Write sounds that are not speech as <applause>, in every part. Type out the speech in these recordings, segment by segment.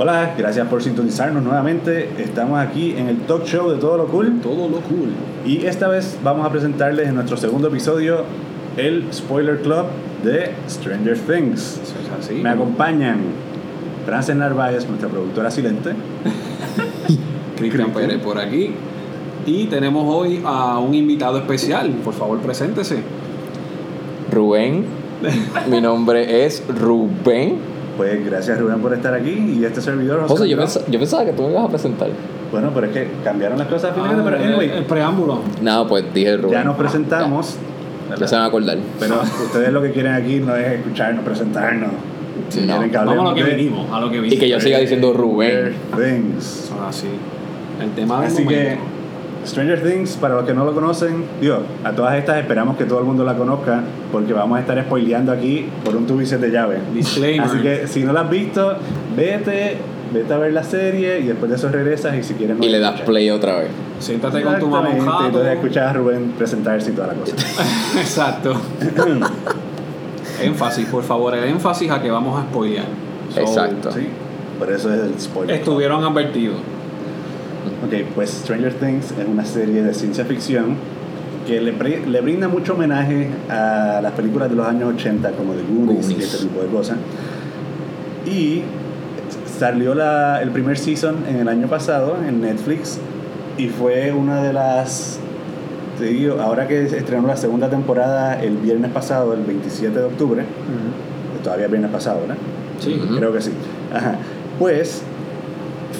Hola, gracias por sintonizarnos nuevamente. Estamos aquí en el talk show de Todo lo Cool. Todo lo cool. Y esta vez vamos a presentarles en nuestro segundo episodio el Spoiler Club de Stranger Things. Eso es así. Me acompañan Frances Narváez, nuestra productora silente. <laughs> Cristian Pérez por aquí. Y tenemos hoy a un invitado especial. Por favor, preséntese. Rubén. Mi nombre es Rubén. Pues gracias Rubén por estar aquí y este servidor. José, yo, Brown. pens- yo pensaba que tú me ibas a presentar. Bueno, pero es que cambiaron las cosas finalmente, pero Ah, anyway, el preámbulo. No, pues dije Rubén. ya nos presentamos. Ya, ya se van a acordar. Pero ustedes lo que quieren aquí no es escucharnos, presentarnos. Si No. quieren que Vamos a lo que de vinimos. A lo que vinimos. Y que yo siga diciendo Rubén. Things. Así. El tema del Así que. Stranger Things, para los que no lo conocen, digo, a todas estas esperamos que todo el mundo la conozca, porque vamos a estar spoileando aquí por un tubices de llave. Disclaimer. Así que si no la has visto, vete, vete a ver la serie y después de eso regresas y si quieres no Y le das escuchas. play otra vez. Siéntate con tu mamá jato. Entonces escuchas a Rubén presentarse y toda la cosa. <laughs> Exacto. <laughs> énfasis, por favor, el énfasis a que vamos a spoilear. So, Exacto. sí, por eso es el spoiler. Estuvieron advertidos. Ok, pues Stranger Things es una serie de ciencia ficción que le, le brinda mucho homenaje a las películas de los años 80 como The Goonies, y Goonies. este tipo de cosas. Y salió la, el primer season en el año pasado en Netflix y fue una de las... Te digo, ahora que estrenó la segunda temporada el viernes pasado, el 27 de octubre, todavía es viernes pasado, ¿verdad? Sí. Ujú. Creo que sí. Ajá. Pues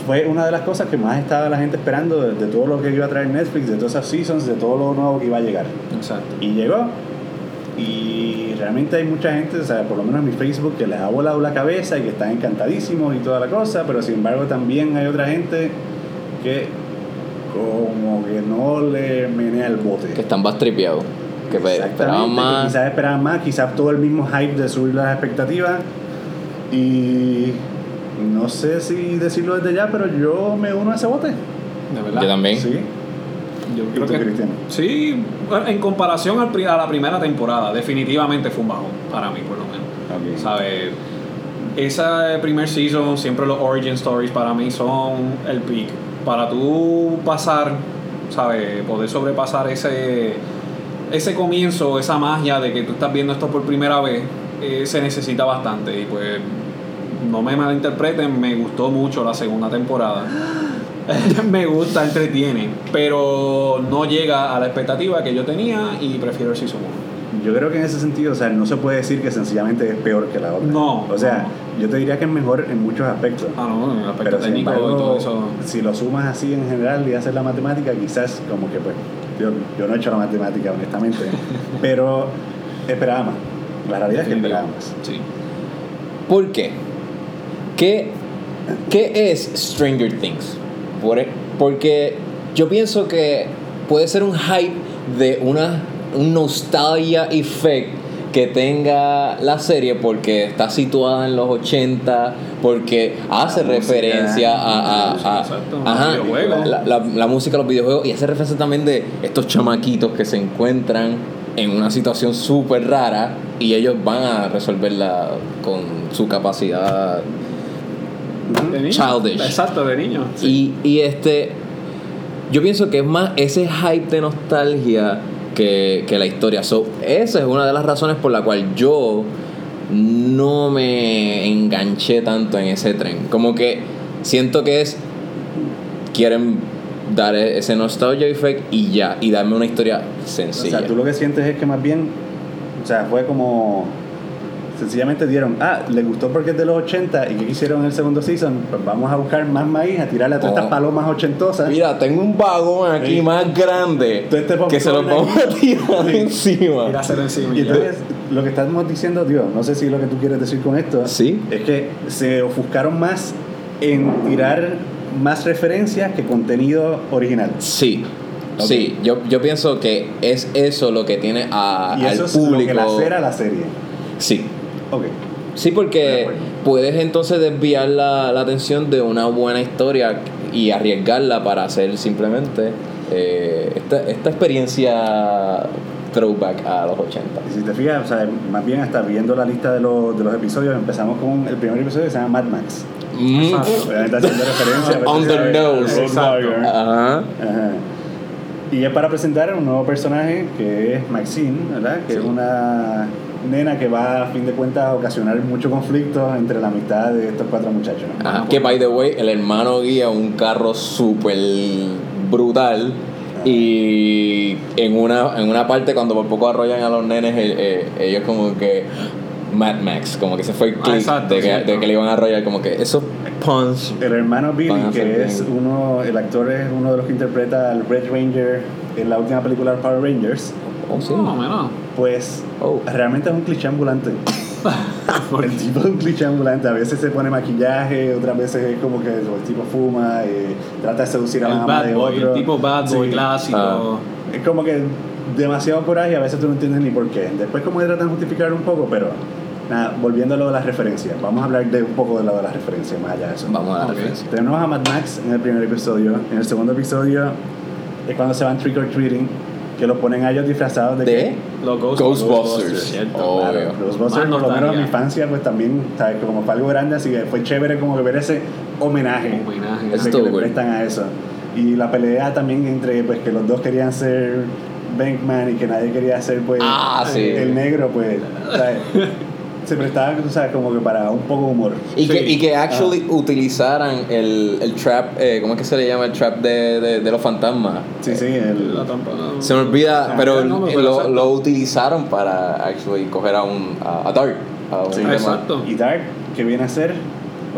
fue una de las cosas que más estaba la gente esperando de, de todo lo que iba a traer Netflix, de todas esas seasons, de todo lo nuevo que iba a llegar. Exacto. Y llegó. Y realmente hay mucha gente, o sea, por lo menos en mi Facebook, que les ha volado la cabeza y que están encantadísimos y toda la cosa, pero sin embargo también hay otra gente que como que no le menea el bote. Que están más tripeados. Que esperaban que más. Quizás esperaban más, quizás todo el mismo hype de subir las expectativas. Y no sé si decirlo desde ya, pero yo me uno a ese bote. De verdad. Yo también. Sí. Yo ¿Y creo que sí, en comparación al pri- a la primera temporada, definitivamente fue un bajón para mí, por lo menos. Ok. ¿Sabes? Esa primer season, siempre los origin stories para mí son el peak. Para tú pasar, ¿sabes? Poder sobrepasar ese, ese comienzo, esa magia de que tú estás viendo esto por primera vez, eh, se necesita bastante. Y pues, no me malinterpreten, me gustó mucho la segunda temporada. <laughs> me gusta, entretiene, pero no llega a la expectativa que yo tenía y prefiero el season 1. Yo creo que en ese sentido, o sea, no se puede decir que sencillamente es peor que la otra. No, O sea, no. yo te diría que es mejor en muchos aspectos. Ah, no, en el aspecto Pero técnico embargo, y todo eso. si lo sumas así en general y haces la matemática, quizás como que pues, yo, yo no he hecho la matemática honestamente, <laughs> pero esperaba más. La realidad es que esperaba más. Sí. ¿Por qué? ¿Qué, qué es Stranger Things? Por- e, porque yo pienso que puede ser un hype de una un nostalgia effect que tenga la serie porque está situada en los 80, porque hace La referencia a, a- a- exacto, ajá, los videojuegos. la, la- la música, los videojuegos, y hace referencia también de estos chamaquitos que se encuentran en una situación súper rara y ellos van a resolverla con su capacidad De niño. Childish. Exacto, de niño. y, y este, yo pienso que es más ese hype de nostalgia que, que la historia. So, esa es una de las razones por la cual yo no me enganché tanto en ese tren. Como que siento que es, quieren dar e- ese nostalgia effect y ya, y darme una historia O sencilla. sea, tú lo que sientes es que más bien, o sea, fue como sencillamente dieron, ah, le gustó porque es de los 80 y que hicieron en el segundo season, pues vamos a buscar más maíz, a tirarle a todas Oh. estas palomas ochentosas. Mira, tengo un vagón aquí Sí. más grande este que se lo popcorn vamos a tirar Sí. encima. Encima. Y entonces, lo que estamos diciendo, Dios, no sé si lo que tú quieres decir con esto, Sí. es que se ofuscaron más en tirar más referencias que contenido original. Sí, sí, yo, yo pienso que es eso lo que tiene a, y al eso es lo público. que la cera la serie. Sí, Ok. sí, porque puedes entonces desviar la, la atención de una buena historia y arriesgarla para hacer simplemente eh, esta, esta experiencia throwback a los 80. Y si te fijas, o sea, más bien hasta viendo la lista de los, de los episodios, empezamos con el primer episodio que se llama Mad Max. Mm. Obviamente haciendo referencia. <laughs> On the nose. Exacto. Ajá. Ajá. Y es para presentar un nuevo personaje que es Maxine, ¿verdad? Que Sí. es una nena que va a fin de cuentas a ocasionar mucho conflicto entre la mitad de estos cuatro muchachos. ¿no? Ajá, Que by the way, el hermano guía un carro súper brutal. Y en una, en una parte, cuando por poco arrollan a los nenes, eh, eh, ellos como que. Mad Max, como que se fue el Ah, exacto, de, que, cierto. de que le iban a arrollar, como que esos puns. El hermano Billy, que es bien. uno, el actor es uno de los que interpreta al Red Ranger en la última película de Power Rangers, Oh, sí. No, menos. pues Oh. realmente es un cliché ambulante. <laughs> El tipo es un cliché ambulante. A veces se pone maquillaje, otras veces es como que el tipo fuma, eh, trata de seducir a la El mamá bad de boy, otro. el tipo bad boy Sí. clásico. Ah. Es como que demasiado coraje y a veces tú no entiendes ni por qué. Después como que tratan de justificar un poco, pero nada, volviendo a lo de las referencias. Vamos a hablar de un poco de lo de las referencias, más allá de eso. Vamos a la Ok. referencia. Tenemos a Mad Max en el primer episodio. En el segundo episodio es cuando se van trick or treating, que los ponen a ellos disfrazados de... De? Los Ghost- Ghostbusters. cierto. Oh. Claro, Ghostbusters, por lo menos en mi infancia, pues también, ¿sabes? Como fue algo grande, así que fue chévere como que ver ese homenaje. Homenaje. Eso que estuvo le prestan a eso. Y la pelea también entre, pues, que los dos querían ser Bankman y que nadie quería ser, pues, Ah, sí. el negro, pues, ¿sabes? <laughs> se prestaba, tú sabes, como que para un poco de humor. Y, Sí. que, y que actually utilizaran el, el trap, eh, ¿cómo es que se le llama? El trap de, de, de los fantasmas. Sí, sí, el... La trampa, no. Se me olvida, Ah, pero no, lo, lo utilizaron para actually coger a un a, a Dart. A un Sí. Exacto. Y Dark, que viene a ser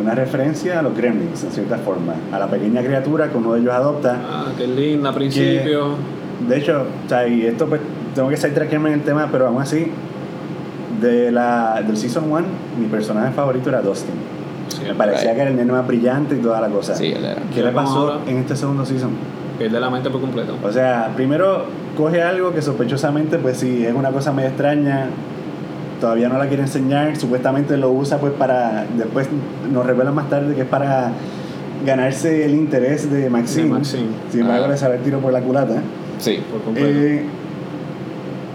una referencia a los gremlins, en cierta forma. A la pequeña criatura que uno de ellos adopta. Ah, qué linda al principio. De hecho, o sea, y esto pues tengo que sidetrackearme en el tema, pero aún así, de la, del Season 1, mi personaje favorito era Dustin. Sí, Me parecía right. que era el nene más brillante y toda la cosa. Sí, él era. ¿Qué le pasó ahora. en este segundo season? Pierde la mente por completo. O sea, primero coge algo que sospechosamente, pues sí, es una cosa medio extraña, todavía no la quiere enseñar, supuestamente lo usa pues para, después nos revela más tarde que es para ganarse el interés de Maxine. De Maxine. Sin embargo, Ah. le sale el tiro por la culata. Sí. Por completo. Eh,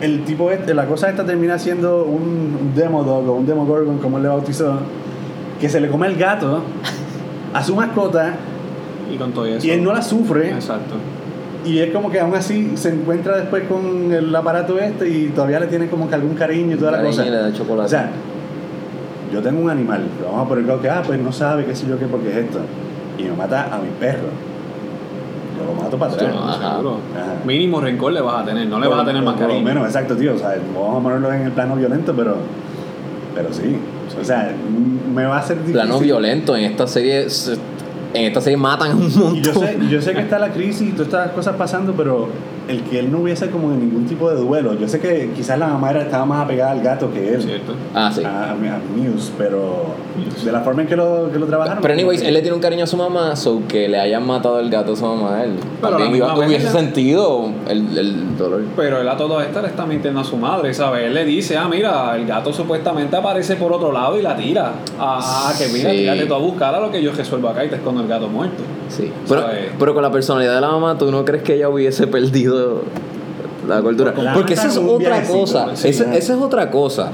el tipo, este- la cosa esta termina siendo un, un Demodog o un Demogorgon, como él le bautizó, que se le come el gato a su mascota y con todo eso. y él no la sufre. Exacto. Y es como que aún así se encuentra después con el aparato este y todavía le tiene como que algún cariño y toda la cosa. y le da chocolate. O sea, yo tengo un animal, lo vamos a poner que, ah, pues no sabe qué sé yo qué porque es esto. Y me mata a mi perro. Yo lo mato para atrás. Ajá. Ajá. Mínimo rencor le vas a tener, no le Por- vas a tener más por- por lo cariño. menos, exacto, tío. O sea, vamos a ponerlo en el plano violento, pero, pero sí. O sea, me va a ser difícil. Plano violento. En esta serie. se- En esta serie matan un montón. Y yo sé, yo sé que está la crisis y todas estas cosas pasando, pero el que él no hubiese como en ningún tipo de duelo. Yo sé que quizás la mamá era, estaba más apegada al gato que él. Cierto. Ah, sí. A, a, Muse, pero de la forma en que lo, que lo trabajaron. Pero anyways, él le tiene un cariño a su mamá, so que le hayan matado el gato a su mamá a él. Pero También iba- hubiese sentido el, el dolor. Pero él a todo esto le está mintiendo a su madre, ¿sabes? Él le dice, ah, mira, el gato supuestamente aparece por otro lado y la tira. Ah, que mira, Sí. tírate tú a buscar a lo que yo resuelvo acá y te escondo el gato muerto. Sí. Pero, ¿Sabes? pero con la personalidad de la mamá, ¿tú no crees que ella hubiese perdido la cordura? La Porque esa es otra viajecito, cosa. sí, esa, es otra cosa.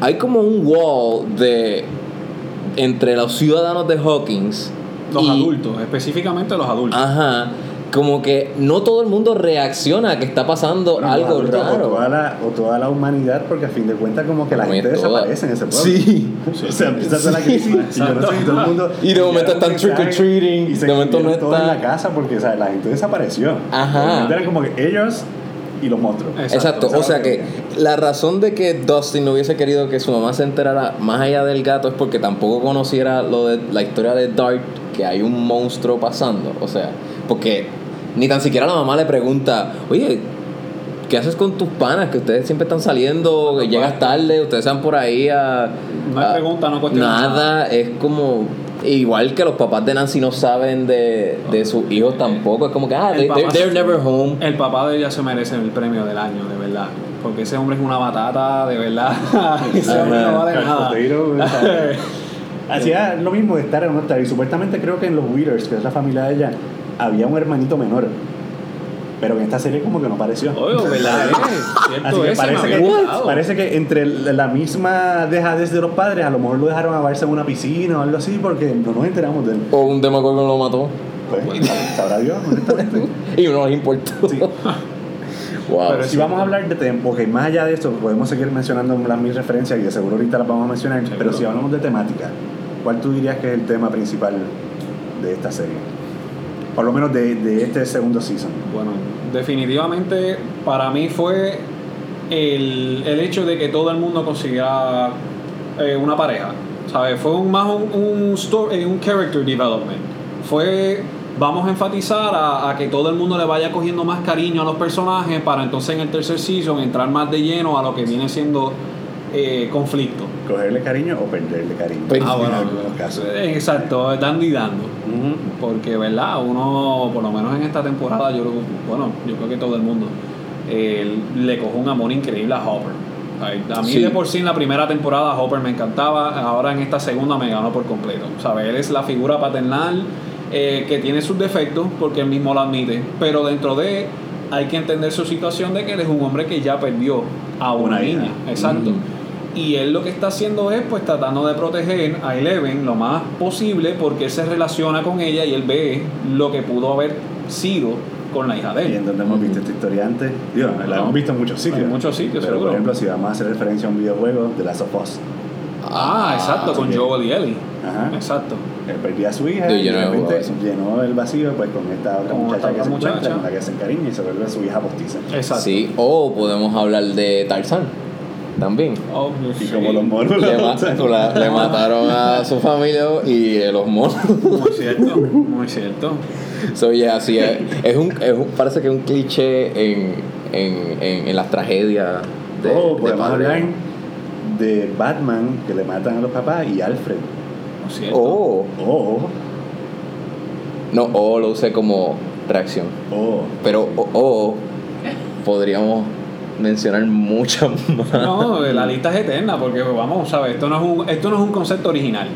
Hay como un wall de entre los ciudadanos de Hawkins Los y- adultos, específicamente los adultos. Ajá. Como que no todo el mundo reacciona a que está pasando Bueno, algo toda- raro. O toda, la, o toda la humanidad, porque a fin de cuentas, como que la Como gente en toda- desaparece en ese pueblo. Sí. <laughs> O sea, empieza a hacer la crisis y yo no sé, y todo el mundo. Y de momento están trick or mensajes treating, Y se de momento no todos en la casa porque o sea, la gente desapareció. Ajá. De repente Eran como que ellos y los monstruos. Exacto, Esa o sea que la razón de que Dustin no hubiese querido que su mamá se enterara más allá del gato es porque tampoco conociera lo de la historia de Dart, que hay un monstruo pasando, o sea, porque ni tan siquiera la mamá le pregunta, oye, ¿qué haces con tus panas? Que ustedes siempre están saliendo, que llegas tarde, ustedes van por ahí a... No hay a- pregunta, no cuestiona Nada, es como... Igual que los papás de Nancy no saben de, de sus hijos tampoco, es como que, ah, El they, papá they're, never home. El papá de ella se merece el premio del año, de verdad. Porque ese hombre es una batata, de verdad. <laughs> ese hombre no vale nada. <laughs> Hacía lo mismo de estar en una Y supuestamente creo que en los Wheelers, que es la familia de ella, había un hermanito menor. Pero en esta serie como que no pareció. Oye, ¿verdad? <laughs> eh? Así que parece que, parece que entre la misma dejadez de los padres, a lo mejor lo dejaron a verse en una piscina o algo así, porque no nos enteramos de él. O un Demogorgon lo mató. Pues, sabrá Dios, honestamente. <laughs> Y no nos importó. Sí. <laughs> wow. Pero si vamos a hablar de tiempo, que más allá de esto, podemos seguir mencionando las mil referencias y de seguro ahorita las vamos a mencionar, Seguro. pero si hablamos de temática, ¿cuál tú dirías que es el tema principal de esta serie? Por lo menos de, este segundo season. Bueno, definitivamente para mí fue el, el hecho de que todo el mundo consiguiera eh, una pareja. ¿Sabes? Fue un, más un, un, un character development. Fue, vamos a enfatizar a, a que todo el mundo le vaya cogiendo más cariño a los personajes para entonces en el tercer season entrar más de lleno a lo que viene siendo eh, conflicto. ¿Cogerle cariño o perderle cariño? Ah, bueno, en algunos casos. eh, exacto, dando y dando. Porque, ¿verdad? Uno, por lo menos en esta temporada, yo creo, bueno, yo creo que todo el mundo eh, le coge un amor increíble a Hopper. A mí Sí. de por sí en la primera temporada Hopper me encantaba, ahora en esta segunda me ganó por completo. ¿Sabes? Él es la figura paternal eh, que tiene sus defectos, porque él mismo lo admite, pero dentro de hay que entender su situación de que él es un hombre que ya perdió a una, niña. Exacto. Mm. Y él lo que está haciendo es pues tratando de proteger a Eleven lo más posible porque él se relaciona con ella y él ve lo que pudo haber sido con la hija de Y él. en donde hemos visto esta historia antes, digo, la No. hemos visto en muchos sitios. En muchos sitios, Pero seguro. por ejemplo, si vamos a hacer referencia a un videojuego de Last of Us, Ah, exacto, con. Joel y Ellie. Ajá. Exacto. él perdía a su hija y eso. llenó el vacío pues con esta otra Con muchacha esta que se encuentra, muchacha. con la que se encariña y se vuelve su hija postiza. Exacto. Sí, o podemos hablar de Tarzan también. Oh, Y sí. como los monos Le, la ma- botan. la- le mataron a su familia y eh, los monos. Muy cierto, muy cierto. So, yeah, sí, es, es un, es un- parece que es un cliché en, en, en, en las tragedias de, Oh, de podemos hablar de Batman que le matan a los papás y Alfred. Muy cierto. Oh, Oh, no, o lo usé como reacción. oh. Pero o o podríamos mencionar muchas más. No, la lista es eterna porque vamos, ¿sabes? Esto no es un, esto no es un concepto original.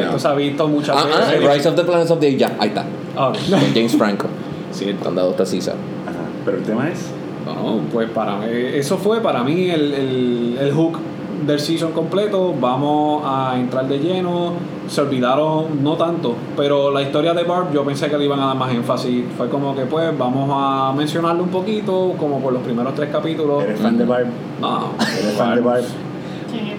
Esto se ha visto muchas Ah, ah, veces. Rise of the Planets of the Apes, ya, ahí está. Ah, ok. Con James Franco. Cierto. Cuando está Caesar. Ajá. Pero el tema es. No, pues para mí, eso fue para mí el, el, el hook del season completo. Vamos a entrar de lleno. Se olvidaron, no tanto, pero la historia de Barb yo pensé que le iban a dar más énfasis. Fue como que pues vamos a mencionarlo un poquito, como por los primeros tres capítulos. ¿Eres fan de Barb? No, ¿Eres fan de Barb? ¿Quién es?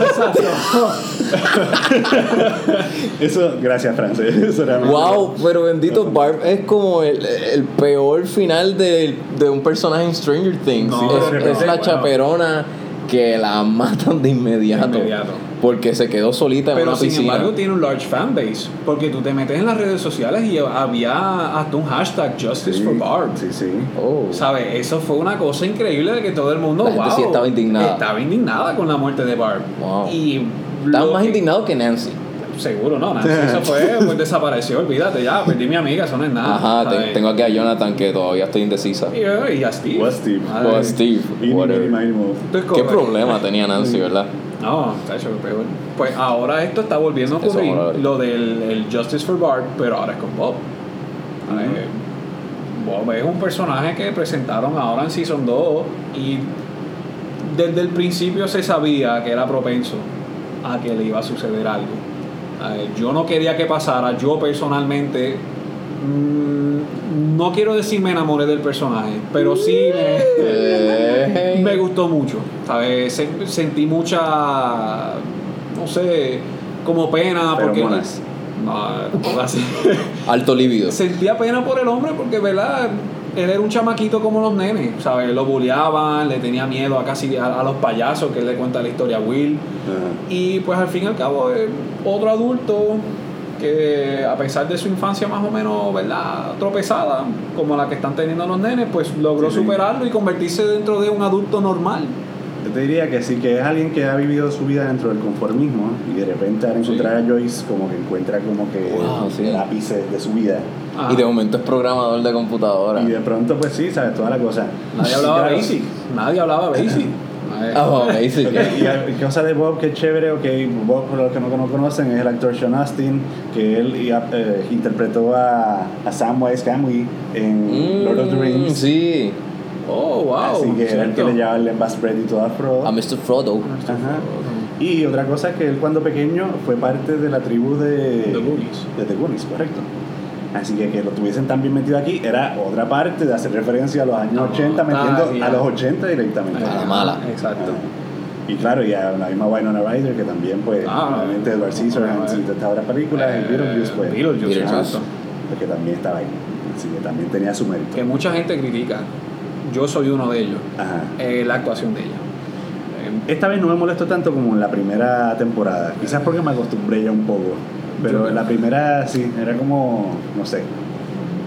Exacto. <laughs> Eso, gracias, Frances. <laughs> Eso era Wow, pero bendito Barb es como el, el peor final de, de un personaje en Stranger Things. No, es, la chaperona que la matan de inmediato. De inmediato. Porque se quedó solita en Pero una sin piscina. embargo tiene un large fanbase. Porque tú te metes en las redes sociales y había hasta un hashtag Justice Sí, for Barb. Sí, sí. Oh. ¿Sabes? Eso fue una cosa increíble de que todo el mundo, La gente wow, sí estaba indignada. Estaba indignada con la muerte de Barb. Wow. Y Estaba lo más que- indignado que Nancy. Seguro, no, Nancy, eso <laughs> fue, pues desapareció, olvídate ya, perdí mi amiga, eso no es nada. Ajá, te- tengo aquí a Jonathan que todavía estoy indecisa. Y, eh, y a Steve. O a Steve. O a. Steve, whatever. ¿Qué problema tenía Nancy, verdad? No, está hecho peor. Pues ahora esto está volviendo a ocurrir, lo del el Justice for Bart, pero ahora es con Bob. Eh, Bob es un personaje que presentaron ahora en Season 2 y desde el principio se sabía que era propenso a que le iba a suceder algo. Eh, yo no quería que pasara, yo personalmente mm, no quiero decir me enamoré del personaje, pero sí me... Eh, Me gustó mucho, ¿sabes? Se- Sentí mucha, no sé, como pena. porque. No, así. <laughs> Alto líbido. Sentía pena por el hombre porque, ¿verdad? Él era un chamaquito como los nenes, ¿sabes? Lo bulleaban, le tenía miedo a casi a, a los payasos que él le cuenta la historia a Will. Y pues al fin y al cabo, es otro adulto que a pesar de su infancia más o menos, ¿verdad? Tropezada, como la que están teniendo los nenes, pues logró Sí, sí. superarlo y convertirse dentro de un adulto normal. Yo te diría que sí, que es alguien que ha vivido su vida dentro del conformismo y de repente al encontrar a Joyce como que encuentra como que Wow, sí. el ápice de su vida. Ah, Y de momento es programador de computadora. Y de pronto pues sí, sabes, toda la cosa. Nadie hablaba Claro. basic. Nadie hablaba basic. <laughs> eh. Oh, basic. Ok, y, y cosa de Bob que es chévere, ok, Bob, por los que no, no conocen, es el actor Sean Astin, que él eh, interpretó a, a Samwise Gamgee en Lord of the Mm, Rings. Sí. Oh, wow. Así que era el que le llevaba el y todo a Frodo. A Mr. Frodo. Ajá. Y otra cosa es que él cuando pequeño fue parte de la tribu de The Goonies. de The Goonies, correcto. Así que que lo tuviesen tan bien metido aquí era otra parte de hacer referencia a los años No, 80, ah, metiendo a ah. los 80 directamente. A la mala. Exacto. Y claro, y a la misma Winona Ryder, que también, pues, Ah, obviamente Edward Scissorhands y todas estas películas, y Beetlejuice, pues, Beetlejuice, exacto. porque también estaba ahí. Así que también tenía su mérito. Que mucha gente critica. Yo soy uno de ellos. Ajá. eh, la actuación de ella. Eh, Esta vez no me molestó tanto como en la primera temporada. Quizás porque me acostumbré ya un poco. Pero en la primera sí, era como, no sé.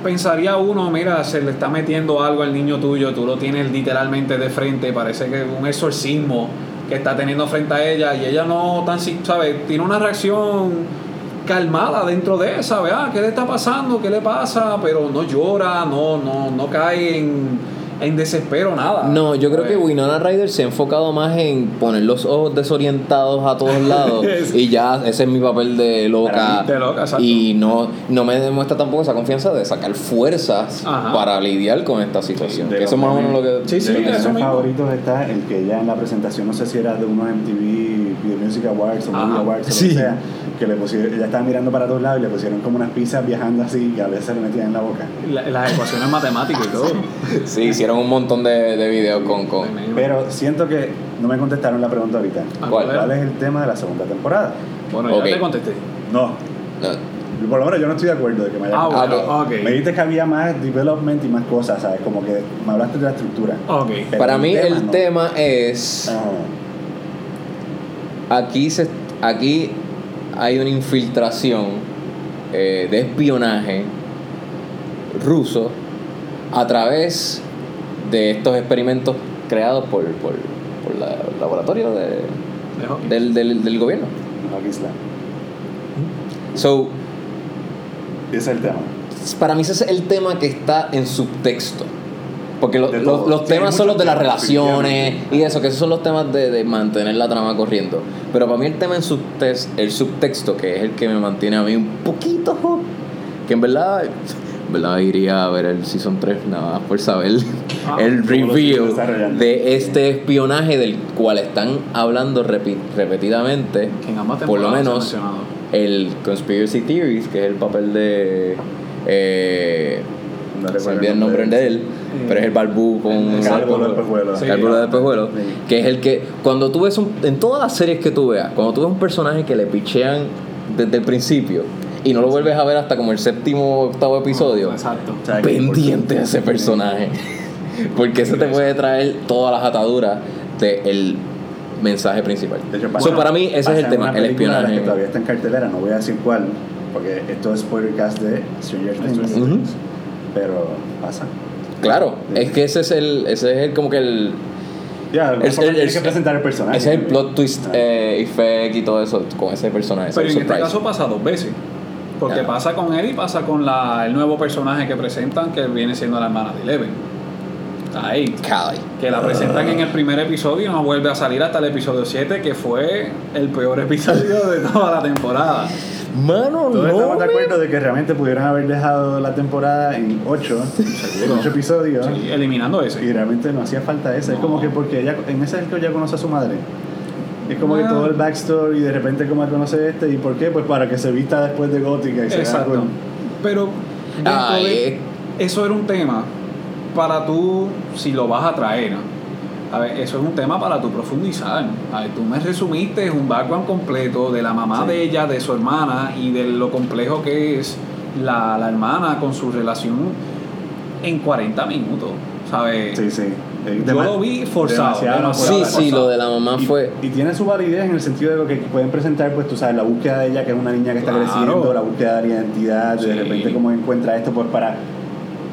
pensaría uno, mira, se le está metiendo algo al niño tuyo, tú lo tienes literalmente de frente, parece que un exorcismo que está teniendo frente a ella y ella no tan, si- ¿sabes? Tiene una reacción calmada dentro de esa, ¿sabes? Ah, ¿qué le está pasando? ¿Qué le pasa? Pero no llora, no, no, no cae en, en desespero, nada. No, yo creo que ¿sabes? Winona Ryder se ha enfocado más en poner los ojos desorientados a todos lados <laughs> y ya ese es mi papel de loca de loca, y no, no me demuestra tampoco esa confianza de sacar fuerzas Ajá. para lidiar con esta situación. Eso es más o menos lo que... Sí, sí, de mismo. favoritos está el que ella en la presentación, no sé si era de unos MTV Video Music Awards o Movie. Awards o lo que sea, que le pusieron, ella estaba mirando para todos lados y le pusieron como unas pizzas viajando así y a veces le metían en la boca. La- las ecuaciones matemáticas y todo. <laughs> Sí, hicieron un montón de, de videos con... con Pero siento que no me contestaron la pregunta ahorita. Ah, ¿Cuál? ¿cuál es el tema de la segunda temporada? Bueno, ya Ok. te contesté. No, no, por lo menos yo no estoy de acuerdo de que me haya Ah, bueno, Ah, ok. Me dijiste que había más development y más cosas, ¿sabes? Como que me hablaste de la estructura. Ok. Pero para mí el no. tema es... Aquí se aquí hay una infiltración eh, de espionaje ruso a través de estos experimentos creados por, por, por la- el laboratorio de- De del, del, del gobierno. No, aquí está. So, Ese es el tema. para mí ese es el tema que está en subtexto. Porque lo- los, los Sí, temas son los de las relaciones y eso, que esos son los temas de, de mantener la trama corriendo. Pero para mí el tema en subtext, el subtexto, que es el que me mantiene a mí un poquito, que en verdad, verdad iría a ver el Season 3 nada más por saber Ah, el review de este espionaje del cual están hablando repetidamente. Que en ambas Por lo menos el Conspiracy Theories, que es el papel de... Eh, No se recuerdo el nombre de él, pero es el barbú con El Calvo del Pejuelo. Sí. Del Pejuelo, Sí. que es el que cuando tú ves un- en todas las series que tú veas, cuando tú ves un personaje que le pichean desde el principio y no lo vuelves a ver hasta como el séptimo octavo episodio, Exacto. O sea, que- pendiente de ese personaje, <laughs> porque ese te puede traer todas las ataduras del mensaje principal. De hecho, So, para mí ese es pasa el tema, el de espionaje. que todavía está en cartelera, no voy a decir cuál, porque esto es spoilercast de Stranger Things. Ujú. Pero pasa. Claro, es que ese es el, ese es el como que el, Ya, Es- el, el- tiene el- que presentar el personaje. ese es el plot twist Ah. eh, effect y todo eso con ese personaje. Pero ese en este surprise. caso pasa dos veces. Porque Ya. pasa con él y pasa con la, el nuevo personaje que presentan, que viene siendo la hermana de Eleven. Está ahí. Cali. Que la presentan en el primer episodio y no vuelve a salir hasta el episodio 7, que fue el peor episodio de toda la temporada. Mano, Todos no. estamos de me- acuerdo de que realmente pudieran haber dejado la temporada en 8, <laughs> en 8 episodios. Sí, eliminando Y ese. realmente no hacía falta ese. Es No. como que porque ella, en ese es el que ella conoce a su madre. Es como que Ah. todo el backstory y de repente como conoce este. ¿Y por qué? Pues para que se vista después de gótica y se Exacto. Pero de- eh. eso era un tema para tú, si lo vas a traer. A ver, eso es un tema para tu profundizar. A ver, tú me resumiste un background completo de la mamá Sí. de ella, de su hermana y de lo complejo que es la, la hermana con su relación en 40 minutos. ¿Sabes? Sí, sí. Eh, Yo lo vi forzado, demasiado demasiado Sí, forzado. sí, lo de la mamá Y- fue. Y, tiene su validez en el sentido de lo que pueden presentar, pues tú sabes, la búsqueda de ella, que es una niña que está Claro. creciendo, la búsqueda de la identidad, Sí. de repente cómo encuentra esto, pues para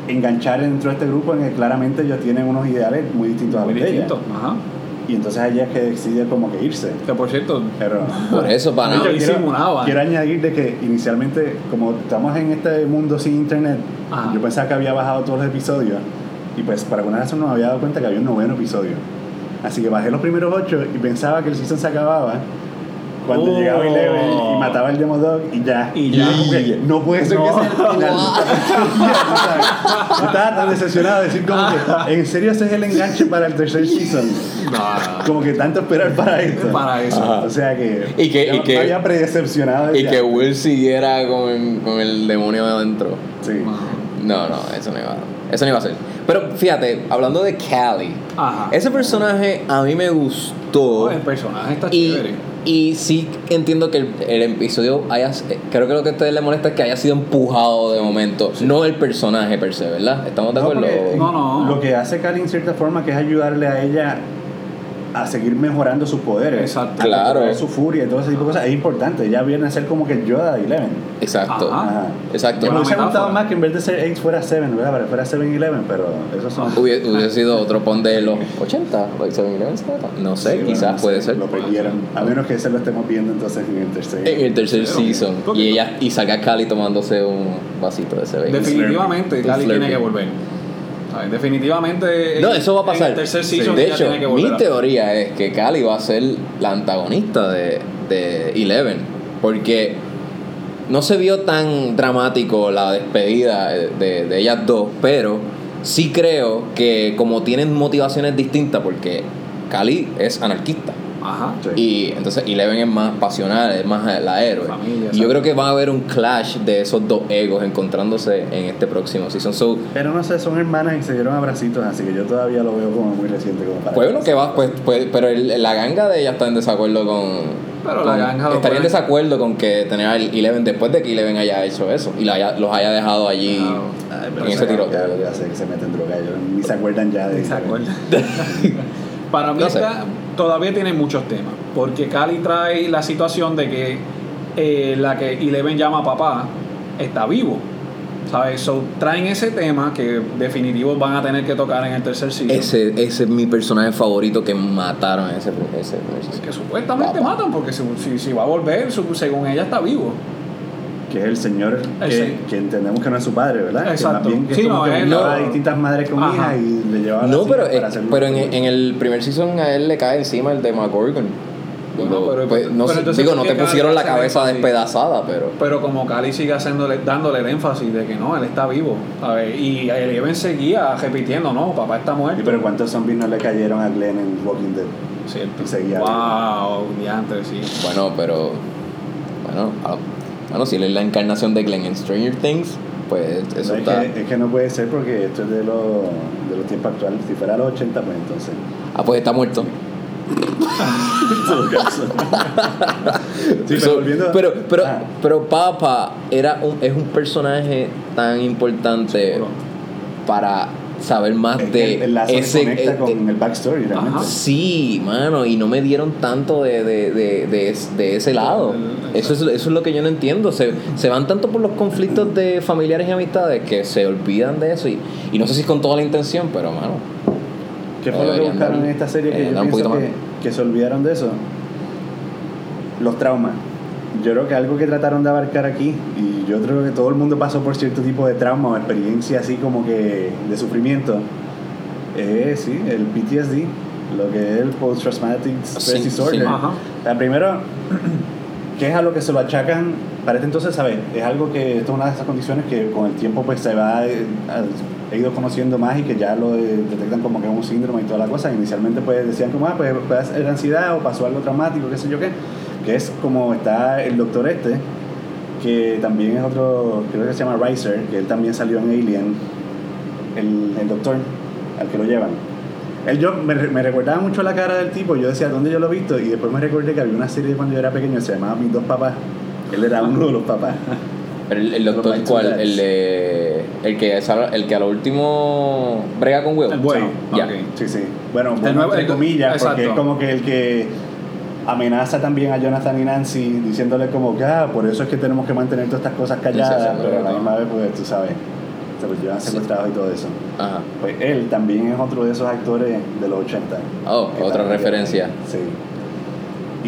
enganchar dentro de este grupo en el que claramente ellos tienen unos ideales muy distintos a Muy los de ella. Ajá. Y entonces ella es que decide como que irse. Que por cierto, Pero Por eso, para disimulaban. quiero añadir de que inicialmente, como estamos en este mundo sin internet, Ajá. yo pensaba que había bajado todos los episodios y pues por alguna razón no me había dado cuenta que había un noveno episodio. Así que bajé los primeros ocho y pensaba que el season se acababa cuando Oh. llegaba Eleven y mataba al Demodog y ya. Y ya. que, no puede ser que No. sea el final. <laughs> <laughs> Estaba tan decepcionado de decir como que, ¿en serio ese es el enganche para el tercer season? Como que tanto esperar para esto. Para eso. Ajá. O sea que, Y que- y que- había predecepcionado. Y desde que. Will siguiera con, con el demonio de adentro. Sí. No, no, eso no iba, eso no iba a ser. Pero fíjate, hablando de Callie, Ajá. ese personaje a mí me gustó. Oh, el personaje está Y, chévere. y sí entiendo que el, el episodio haya. eh, Creo que lo que a ustedes les molesta es que haya sido empujado de momento, no el personaje per se, ¿verdad? ¿Estamos de No, acuerdo? porque No, no. Lo que hace Cali en cierta forma que es ayudarle a ella a seguir mejorando sus poderes. Exacto. A Claro. su furia y todo ese tipo de cosas. Es importante. Ella viene a ser como que el Yoda de Eleven. Exacto. Ajá. Ajá. Exacto. Me hubiese gustado más que en vez de ser 8 fuera 7, ¿verdad? Para que fuera 7 Eleven, pero esos son. Hubiese, hubiese sido otro pon de los 80, like 7-Eleven, No sé, Sí, bueno, quizás sé, puede ser. Lo perdieron. A menos que se lo estemos viendo entonces en el tercer. En el tercer Pero, season. Y ella y salga Cali tomándose un vasito de ese baby. Definitivamente, Cali tiene que volver. Definitivamente. No, eso va a pasar. tercer Sí. de hecho, que mi teoría es que Cali va a ser la antagonista de, de Eleven. Porque no se vio tan dramático la despedida de, de ellas dos, pero sí creo que como tienen motivaciones distintas, porque Cali es anarquista. Ajá. Sí. Y entonces Eleven es más pasional, es más la héroe. Familia, y yo creo que va a haber un clash de esos dos egos encontrándose en este próximo season. So, Pero no sé, son hermanas y se dieron abracitos, así que yo todavía lo veo como muy reciente. Como para Pues uno que va, pues, pues pero el- la ganga de ella está en desacuerdo con. Pero con- la ganga Estaría en desacuerdo con que tener a Eleven después de que Eleven haya hecho eso y la haya- los haya dejado allí. Ay, pero en ese ya- tiroteo. Ya, ya sé que se meten droga, ellos ni se acuerdan ya de ¿Se acuerdan? <laughs> Para mí No sé. Todavía tiene muchos temas. Porque Cali trae la situación de que eh, la que Eleven llama papá está vivo. ¿Sabes? So, traen ese tema que definitivo van a tener que tocar en el tercer season. Ese, ese es mi personaje favorito que mataron ese, ese season. Que supuestamente Papá. matan porque si, si, si va a volver, según ella está vivo. Que es el señor El que, entendemos que no es su padre, ¿verdad? Exacto. Que más bien que Sí, es como no, que él no. a distintas madres con hijas y le llevaba a No, pero, eh, pero en, en el primer season a él le cae encima el de McGorgon. Bueno, Lo- pero- pues, no pero digo, ¿por no te pusieron la cabeza despedazada, pero. Pero como Cali sigue haciéndole, dándole el énfasis de que no, él está vivo. ¿sabes? Y Eleven seguía repitiendo, no, papá está muerto. Y pero cuántos zombies no le cayeron a Glenn en Walking Dead. Cierto. Y seguía Wow, diantre, sí. Bueno, pero. Bueno, ah, bueno, si él es la encarnación de Glenn en Stranger Things, pues eso es, está. que, es que no puede ser porque esto es de, los de los tiempos actuales. Si fuera los 80, pues entonces. Ah, pues está muerto. Sí, pero So, volviendo. pero, pero, Ah, pero Papa era un, es un personaje tan importante para saber más es de el, el lazo ese. eh, con el backstory, realmente. Sí, mano, y no me dieron tanto de, de, de, de, es- de ese lado. Eso es, eso es lo que yo no entiendo. Se, se van tanto por los conflictos de familiares y amistades que se olvidan de eso. Y, y no sé si es con toda la intención, pero, mano. ¿Qué fue lo que buscaron darle- en esta serie que yo pienso que, que se olvidaron de eso? Los traumas. Yo creo que algo que trataron de abarcar aquí, y yo creo que todo el mundo pasó por cierto tipo de trauma o experiencia así como que de sufrimiento, es sí, el PTSD, lo que es el Post Traumatic Stress Sí, Disorder. sí. Ajá. Sea, primero, <clears throat> ¿qué es a lo que se lo achacan? Para este entonces, ¿sabes? Es algo que esto es una de esas condiciones que con el tiempo pues se va eh, ha ido conociendo más y que ya lo eh, detectan como que es un síndrome y toda la cosa. Inicialmente pues decían como, ah, pues ser ansiedad o pasó algo traumático, qué sé yo qué. Que es como está el doctor este, que también es otro, creo que se llama Riser, que él también salió en Alien, el, el doctor al que lo llevan. Él yo me, me recordaba mucho la cara del tipo, yo decía, ¿dónde yo lo he visto? Y después me recordé que había una serie cuando yo era pequeño, se llamaba Mis dos papás. Él era uno de los papás. Pero el, el doctor, ¿cuál? El, de, el, que, es a- el que a lo último brega con Will. El buey. Ya. Ok. Sí, sí. Bueno, bueno nuevo- entre comillas, porque es como que el que amenaza también a Jonathan y Nancy diciéndole como que, ah, por eso es que tenemos que mantener todas estas cosas calladas, Sí, sí, sí, pero a la misma vez, pues, tú sabes, se los llevan Sí. secuestrados y todo eso. Ajá. Pues él también es otro de esos actores de los 80. Oh, Que otra referencia. Sí.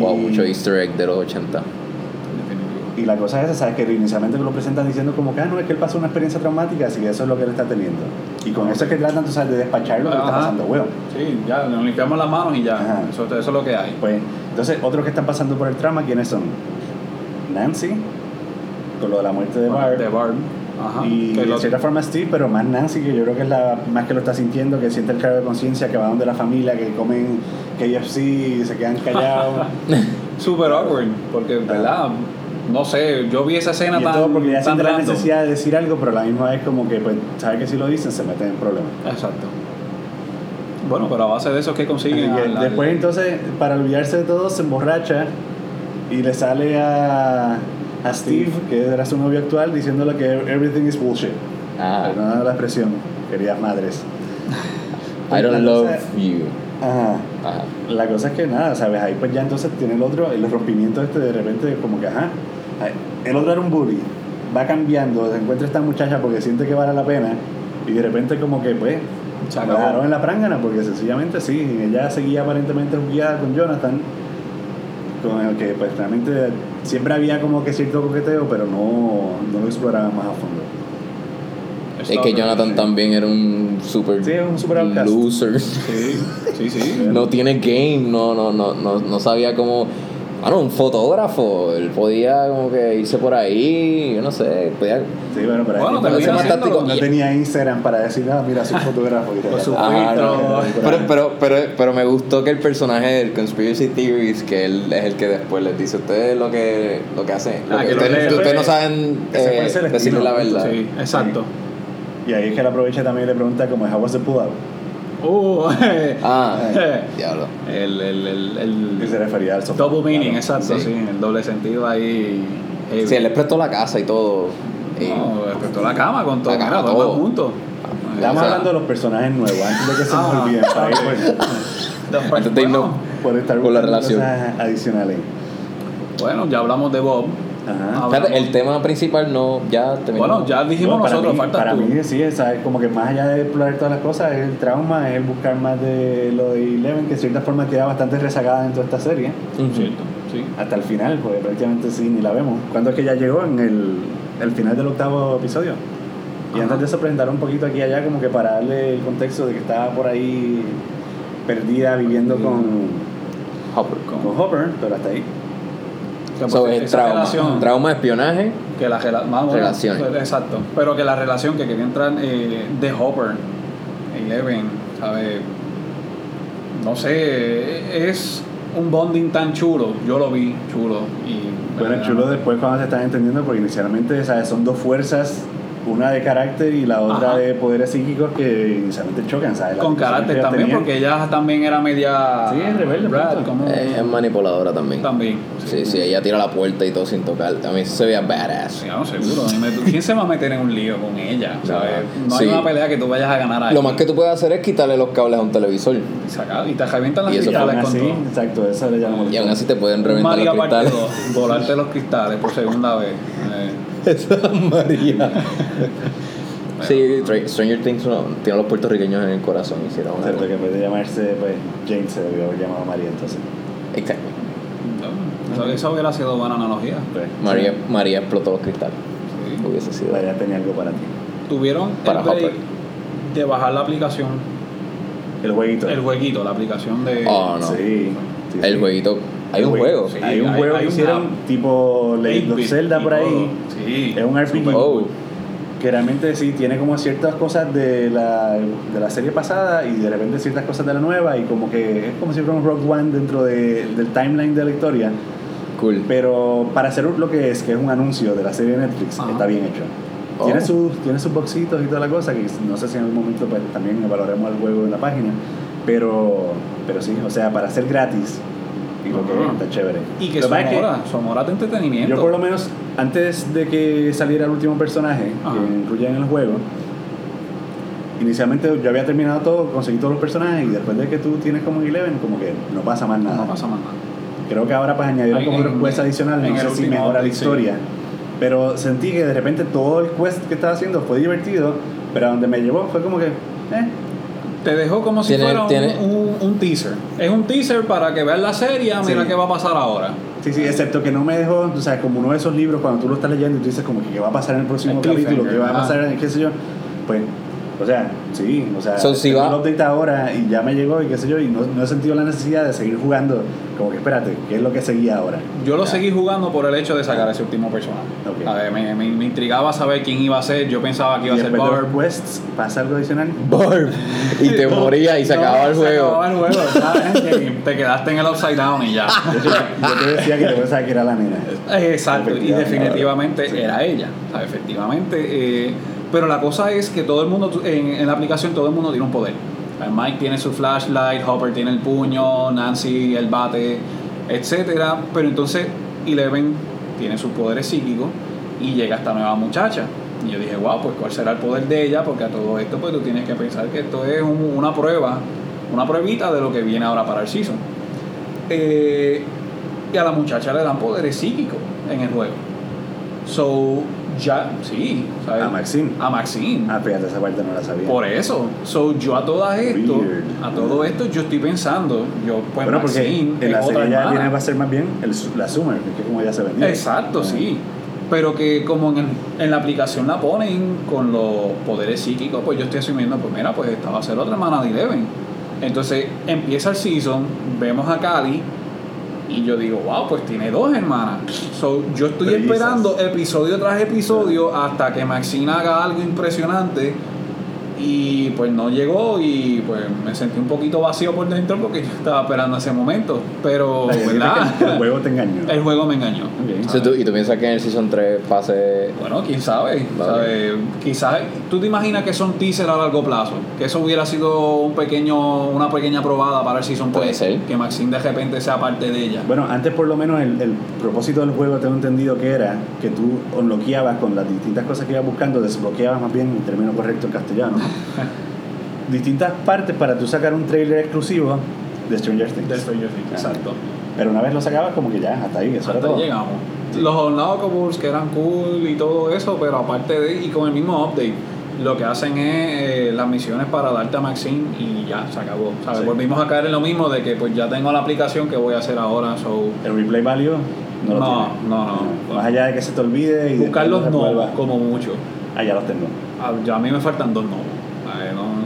Wow, Y- mucho easter egg de los 80. Definitivo. Y la cosa es esa, ¿sabes? Que inicialmente lo presentan diciendo como que, ah, no, es que él pasó una experiencia traumática, así que eso es lo que él está teniendo. Y con eso es que tratan, tú sabes, de despachar lo que está pasando, weón. Sí, ya, nos limpiamos las manos y ya. Eso, eso es lo que hay. Pues, entonces, otros que están pasando por el trauma, ¿quiénes son? Nancy, con lo de la muerte de Barb. De Barb. Ajá. Y de cierta forma Steve, pero más Nancy, que yo creo que es la más que lo está sintiendo, que siente el cargo de conciencia, que va donde la familia, que comen KFC y se quedan callados. <laughs> Super awkward, porque, ¿verdad? No sé, yo vi esa escena y tan. todo porque ya siente la necesidad de decir algo, pero a la misma vez como que, pues, sabe que si lo dicen se meten en problemas. Exacto. Bueno, pero a base de eso es que consiguen. después entonces, para olvidarse de todo, se emborracha y le sale a, a Steve, que era su novio actual, diciéndole que everything is bullshit. Ah, Perdona la expresión, queridas madres. I don't La love cosa- you. Ajá. Ajá. La cosa es que nada, ¿sabes? Ahí pues ya entonces tiene el otro, el rompimiento este de repente como que, ajá, el otro era un bully, va cambiando, se encuentra esta muchacha porque siente que vale la pena y de repente como que pues Se la acabó. dejaron en la prángana porque sencillamente sí, ella seguía aparentemente jugueada con Jonathan, con el que pues realmente siempre había como que cierto coqueteo, pero no, no lo exploraban más a fondo. Es que Jonathan también era un super, Sí, es un super outcast. loser. Sí, sí, sí. <laughs> no tiene game, no, no, no, no, no sabía cómo. Ah, no, un fotógrafo, él podía como que irse por ahí, yo no sé, podía. Sí, bueno, pero Bueno, ahí- pero no tenía Instagram para decir, ah, mira, soy <laughs> fotógrafo. y Pues su Ah, no, pero, pero, pero, pero me gustó que el personaje del Conspiracy Theories, que él es el que después les dice, ustedes lo que, lo que hacen, Ah, ustedes, lee. ustedes no saben eh, decirle la verdad. Sí, exacto. Y ahí es que él aprovecha también y le pregunta como, how was the Uh, <laughs> Ah, diablo. el, el, el, Y se el refería al sofá. double meaning, Claro. exacto, Sí. sí. el doble sentido ahí. Sí, él les prestó la casa y todo. Y- No, respetó la cama con todo, La cama, mira, todo. juntos. Estamos O sea- hablando de los personajes nuevos, antes de que se nos Ah, olviden, <laughs> Antes de irnos- por estar Por la buscando relación. cosas adicionales. Bueno, ya hablamos de Bob. Ajá. Hablamos- Fíjate, el tema principal no, ya terminó. Bueno, ya dijimos No, para nosotros, mí, falta para tú. mí sí, es como que más allá de explorar todas las cosas, es el trauma, es el buscar más de lo de Eleven, que de cierta forma queda bastante rezagada dentro de esta serie. Ujú. Cierto, sí. Hasta el final, porque prácticamente sí, ni la vemos. ¿Cuándo es que ya llegó? En el, el final del octavo episodio. Y Ajá. antes de eso presentaron un poquito aquí y allá como que para darle el contexto de que estaba por ahí perdida viviendo Mm. con, Hopper. con Hopper, pero hasta ahí. Que, So, pues, es esa trauma. relación, Trauma, espionaje. que la rela- más Relaciones. Exacto. Pero que la relación que quería entrar eh, de Hopper, Eleven, ¿sabes? No sé, es un bonding tan chulo. Yo lo vi chulo. Y Bueno, chulo después cuando se están entendiendo, porque inicialmente ¿sabes? son dos fuerzas, una de carácter y la otra Ajá. de poderes psíquicos que inicialmente chocan, ¿sabes? La Con carácter también, porque ella también era media. Sí, es rebelde, Brad, como- Eh, es manipuladora también. También. Sí, sí, ella tira la puerta y todo sin tocar. A mí se veía badass. Sí, no, seguro. ¿Quién se va a meter en un lío con ella? ¿sabes? No Sí. hay una pelea que tú vayas a ganar ahí. Lo más que tú puedes hacer es quitarle los cables a un televisor. Y sacar- Y te revientan las Y cristales con así, todo. exacto, eso le llamamos Y aún así te pueden reventar los cristales. 2, volarte los cristales por segunda vez. Eh, <laughs> Esa <laughs> María. sí, Tra- Stranger Things no, tiene a los puertorriqueños en el corazón. Hicieron Cierto que en vez de llamarse pues, James se debió haber llamado María entonces. Exacto. no, eso, eso hubiera sido buena analogía. Pues, María, María explotó los cristales. Sí. Hubiese sido. María tenía algo para ti. Tuvieron Para el Hopper. de bajar la aplicación, El jueguito. el jueguito, la aplicación de. Oh, no. Sí. sí, El sí. jueguito. Hay un juego. Sí, hay un hay- juego hay que una- hicieron tipo Legend of 8-bit Zelda por ahí. Sí. Es un RPG. Oh. Que realmente sí tiene como ciertas cosas de la, de la serie pasada y de repente ciertas cosas de la nueva y como que es como si fuera un Rock One dentro de- del timeline de la historia. Cool. Pero para hacer lo que es, que es un anuncio de la serie de Netflix, Ajá. está bien hecho. Oh. Tiene, sus, tiene sus boxitos y toda la cosa, que no sé si en algún momento pues, también evaluaremos el juego en la página. Pero, pero sí, o sea, para ser gratis y lo que está chévere. Y que pasa es que horas de entretenimiento. yo por lo menos, antes de que saliera el último personaje Ajá. que incluye en el juego, inicialmente yo había terminado todo, conseguí todos los personajes y después de que tú tienes como Eleven, como que no pasa más nada. no pasa más nada. Creo que ahora para añadir Ahí como un quest adicional, no sé si mejora la update, sí. historia. Pero sentí que de repente todo el quest que estaba haciendo fue divertido, pero a donde me llevó fue como que, eh, Te dejó como si Tiene- fuera un, tiene- un- un teaser. Es un teaser para que veas la serie, mira Sí. qué va a pasar ahora. Sí, sí, excepto que no me dejó, o sea, como uno de esos libros cuando tú lo estás leyendo y tú dices como que qué va a pasar en el próximo El capítulo, qué va a pasar en qué sé yo, pues, o sea, sí, o sea, So, si el update ahora y ya me llegó y qué sé yo, y no, no he sentido la necesidad de seguir jugando, como que espérate, ¿qué es lo que seguía ahora? Yo lo Ya. seguí jugando por el hecho de sacar ese último personaje. Ok. A ver, me, me- me intrigaba saber quién iba a ser. Yo pensaba que iba a y ser Barb. quests, ¿pasa algo adicional? Barb. Y te moría y se No, acababa el se juego. acababa el juego, ¿sabes? te quedaste en el upside down y ya. <laughs> Hecho, yo te decía que te pensaba que era la nena. Exacto, y definitivamente Sí. era ella, o sea, efectivamente. eh, pero la cosa es que todo el mundo, en, la aplicación, todo el mundo tiene un poder. Sea, Mike tiene su flashlight, Hopper tiene el puño, Nancy el bate, etcétera. Pero entonces Eleven tiene sus poderes psíquicos y llega esta nueva muchacha. Y yo dije, wow, pues cuál será el poder de ella, porque a todo esto pues tú tienes que pensar que esto es un- una prueba, una pruebita de lo que viene ahora para el season. Eh, y a la muchacha le dan poderes psíquicos en el juego. So, ya, sí, ¿sabes? A Maxine. A Maxine. Ah, fíjate, esa parte no la sabía. Por eso. So, yo a todas esto, Weird. a todo esto, yo estoy pensando, yo, pues bueno, porque en la serie ya viene a ser más bien el, la Summer, que como ya se venía. Exacto, Ah. sí. Pero que como en, en la aplicación la ponen con los poderes psíquicos, pues yo estoy asumiendo, pues mira, pues esta va a ser otra hermana de Eleven. Entonces empieza el season, vemos a Cali y yo digo, wow, pues tiene dos hermanas. So, yo estoy esperando episodio tras episodio hasta que Maxine haga algo impresionante y pues no llegó y pues me sentí un poquito vacío por dentro porque yo estaba esperando ese momento. Pero, el juego te engañó. <laughs> El juego me engañó. Tú- ¿Y tú piensas que en el Season 3 pase Bueno, quién sabe. Vale. ¿sabe? Quizás tú te imaginas que son teaser a largo plazo. Que eso hubiera sido un pequeño, una pequeña probada para el Season Puede 3. ser. Que Maxine de repente sea parte de ella. Bueno, antes por lo menos el, el propósito del juego tengo entendido que era que tú unloqueabas con las distintas cosas que ibas buscando, desbloqueabas más bien el término correcto en castellano, <laughs> distintas partes para tú sacar un trailer exclusivo de Stranger Things. De Stranger Things, exacto. Pero una vez lo sacabas como que ya, hasta ahí, eso era todo. llegamos. Los Unlockables que eran cool y todo eso, pero aparte de. Y con el mismo update, lo que hacen es eh, las misiones para darte a Maxine y ya, se acabó. ¿sabes? Sí. Volvimos a caer en lo mismo de que pues ya tengo la aplicación que voy a hacer ahora. So, El replay value no lo No, tiene. no, no. Más allá de que se te olvide y buscarlos no, como mucho. Ah, ya los tengo. Ah, ya a mí me faltan dos no.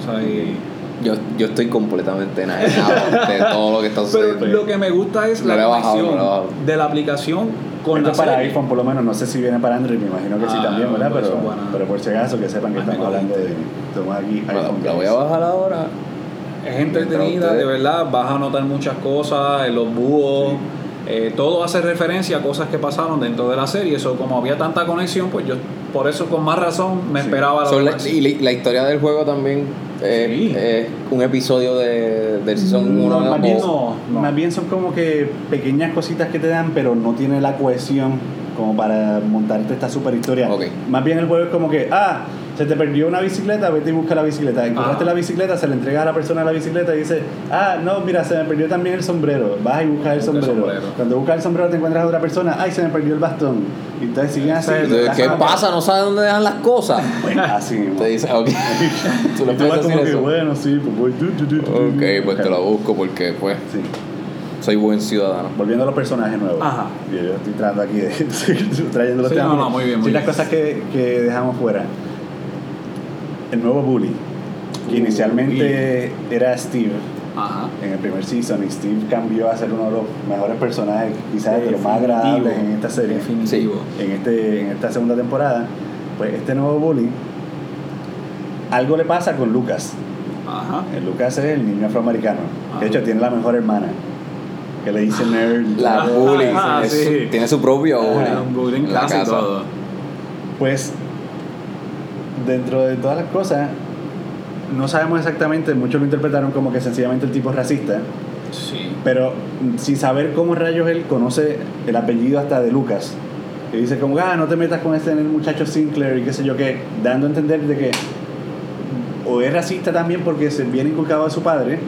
No sé. Yo, yo estoy completamente enajenado de todo lo que está <laughs> Pero sucediendo. lo que me gusta es No la bajado, conexión no de la aplicación con Esto la para serie. iPhone por lo menos, no sé si viene para Android, me imagino que sí Ah, también, ¿verdad? Pero, bueno. pero por si acaso que sepan que Ay, me estamos hablando de... Estamos aquí La, iPhone la voy a bajar ahora. Es entretenida, de verdad, vas a notar muchas cosas, en los búhos, Sí. eh, todo hace referencia a cosas que pasaron dentro de la serie, eso como había tanta conexión, pues yo por eso con más razón me Sí. esperaba la Son la- y la, la historia del juego también eh, Sí. es un episodio de, del Season No, 1. más, bien, no, no. más bien son como que pequeñas cositas que te dan, pero no tiene la cohesión como para montarte esta super historia. Más bien el juego es como que, ah, se te perdió una bicicleta, vete y busca la bicicleta. Encontraste Ah. la bicicleta, se le entrega a la persona la bicicleta y dice, ah, no, mira, se me perdió también el sombrero. Vas y buscas el Busca el sombrero. sombrero. Cuando buscas el sombrero te encuentras a otra persona, ay, se me perdió el bastón. Y entonces siguen así. ¿Qué pasa? ¿No sabes dónde dejan las cosas? Bueno, así mismo. Te dice, ok. <laughs> tú le Y tú vas puedes que, bueno, sí, pues voy. Ok, pues te lo busco porque pues Sí. soy buen ciudadano. Volviendo a los personajes nuevos. Ajá. Yo, estoy tratando aquí de <laughs> seguir trayendo los Sí, temas. no, no, muy bien, muy Sí, las cosas que, que dejamos fuera. El nuevo bully, que Uh, inicialmente era Steve Ajá. en el primer season y Steve cambió a ser uno de los mejores personajes, quizás de los más agradables en esta serie. Definitivo. En, este, en esta segunda temporada, pues este nuevo bully, algo le pasa con Lucas. Ajá. El Lucas es el niño afroamericano. De Ah. hecho, tiene la mejor hermana. Que le dice nerd. La Ah, bully es- <laughs> sí. tiene su propio bully. Ajá. Un bullying en la casi casa. todo. Pues, dentro de todas las cosas, no sabemos exactamente, muchos lo interpretaron como que sencillamente el tipo es racista, Sí. pero sin saber cómo rayos él conoce el apellido hasta de Lucas. Y dice como, ah, no te metas con este muchacho Sinclair y qué sé yo qué, dando a entender de que o es racista también porque se viene inculcado a su padre,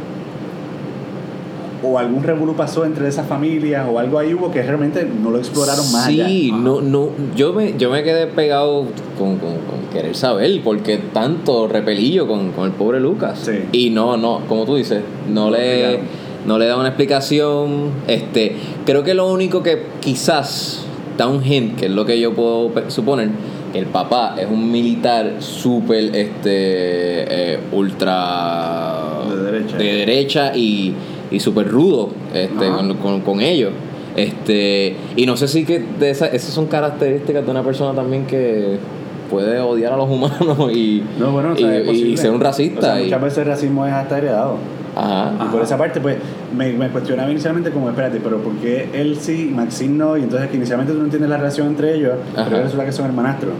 o algún revolú pasó entre esas familias, o algo ahí hubo que realmente no lo exploraron más. Sí, no, no, yo me, yo me quedé pegado con, con- con querer saber porque tanto repelillo con, con el pobre Lucas. Sí. Y no, no, como tú dices, no le, no le da una explicación. Este, creo que lo único que quizás da un hint, que es lo que yo puedo suponer, que el papá es un militar súper este eh, ultra De derecha. de derecha y, y súper rudo este, con, con, con ellos. Este, y no sé si que de esa- esas son características de una persona también que puede odiar a los humanos y, No, bueno, o y, sea, ser un O racista. sea, y- muchas veces el racismo es hasta heredado. ajá. Y por esa parte, pues, me, me cuestionaba inicialmente como, espérate, pero ¿por qué él sí y Maxine no? Y entonces que inicialmente tú no entiendes la relación entre ellos, Ajá. pero resulta que son hermanastros.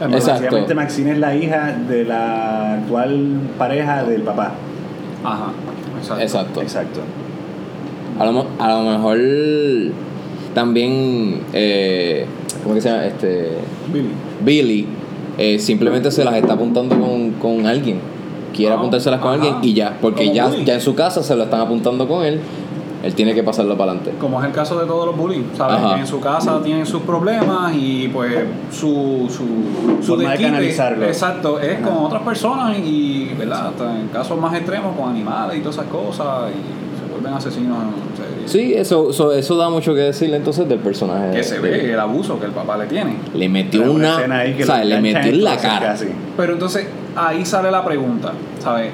Exacto. Básicamente Maxine es la hija de la actual pareja del papá. Ajá. Exacto. Exacto. Exacto. A lo, a lo mejor también, eh, ¿cómo que se llama? Este, Billy. Billy eh, simplemente se las está apuntando con, con alguien. Quiere Ah, apuntárselas con alguien y ya, porque ya, ya en su casa se lo están apuntando con él. Él tiene que pasarlo para adelante. Como es el caso de todos los bullies, ¿sabes? Ajá. En su casa tienen sus problemas y pues su, su, su Forma de desquite, canalizarlo. Exacto, es con otras personas y, ¿verdad? Hasta en casos más extremos con animales y todas esas cosas y se vuelven asesinos en serie. Sí, eso, eso, eso da mucho que decirle entonces del personaje. Que se de- ve el abuso que el papá le tiene. Le metió una. escena ahí que o sea, le metió en la cara. casi. Pero entonces ahí sale la pregunta, ¿sabes?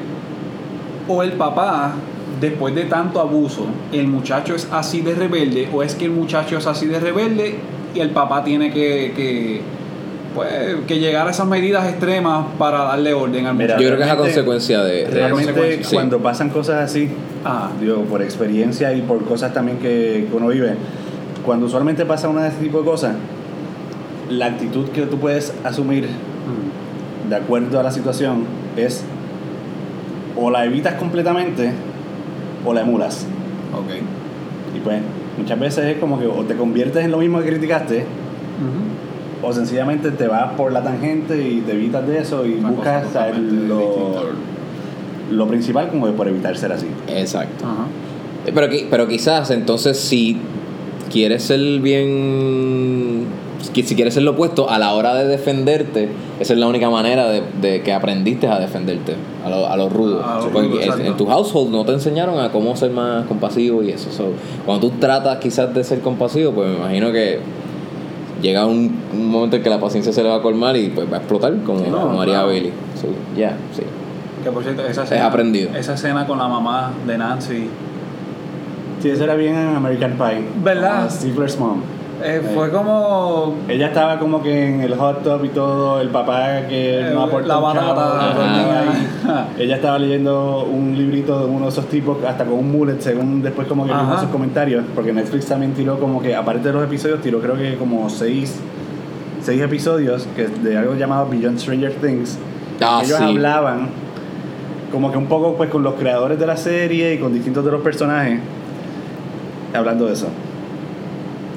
O el papá, después de tanto abuso, el muchacho es así de rebelde, o es que el muchacho es así de rebelde y el papá tiene que, que, pues, que llegar a esas medidas extremas para darle orden al muchacho. Yo creo que es a Realmente- consecuencia de. Realmente consecuencia. Cuando pasan cosas así, Ah, digo, por experiencia y por cosas también que, que uno vive, cuando usualmente pasa una de este tipo de cosas, la actitud que tú puedes asumir mm, de acuerdo a la situación es o la evitas completamente o la emulas. ok. Y pues muchas veces es como que o te conviertes en lo mismo que criticaste o sencillamente te vas por la tangente y te evitas de eso y Una buscas lo, lo principal como de por evitar ser así. Exacto. Ajá. Eh, Pero, pero quizás entonces si quieres ser bien, si si quieres ser lo opuesto, a la hora de defenderte, esa es la única manera de, de que aprendiste a defenderte, a lo, a lo rudo. A lo Porque rudo, en- en tu household no te enseñaron a cómo ser más compasivo y eso. So, cuando tú tratas quizás de ser compasivo, pues me imagino que llega un, un momento en que la paciencia se le va a colmar y pues va a explotar como, no, como haría claro. Billy. So, ya, sí. Que por cierto, esa Es escena, aprendido. Esa escena con la mamá de Nancy Sí, eso era bien en American Pie. ¿Verdad? Stifler's mom. Eh, fue como Ella estaba como que en el hot tub y todo, el papá que Eh, no aporta la. Ella estaba leyendo un librito de uno de esos tipos, hasta con un mullet, según después como que vimos sus comentarios, porque Netflix también tiró como que, aparte de los episodios, tiró creo que como seis, seis episodios que de algo llamado Beyond Stranger Things. Ah, ellos sí. hablaban como que un poco pues con los creadores de la serie y con distintos de los personajes, hablando de eso.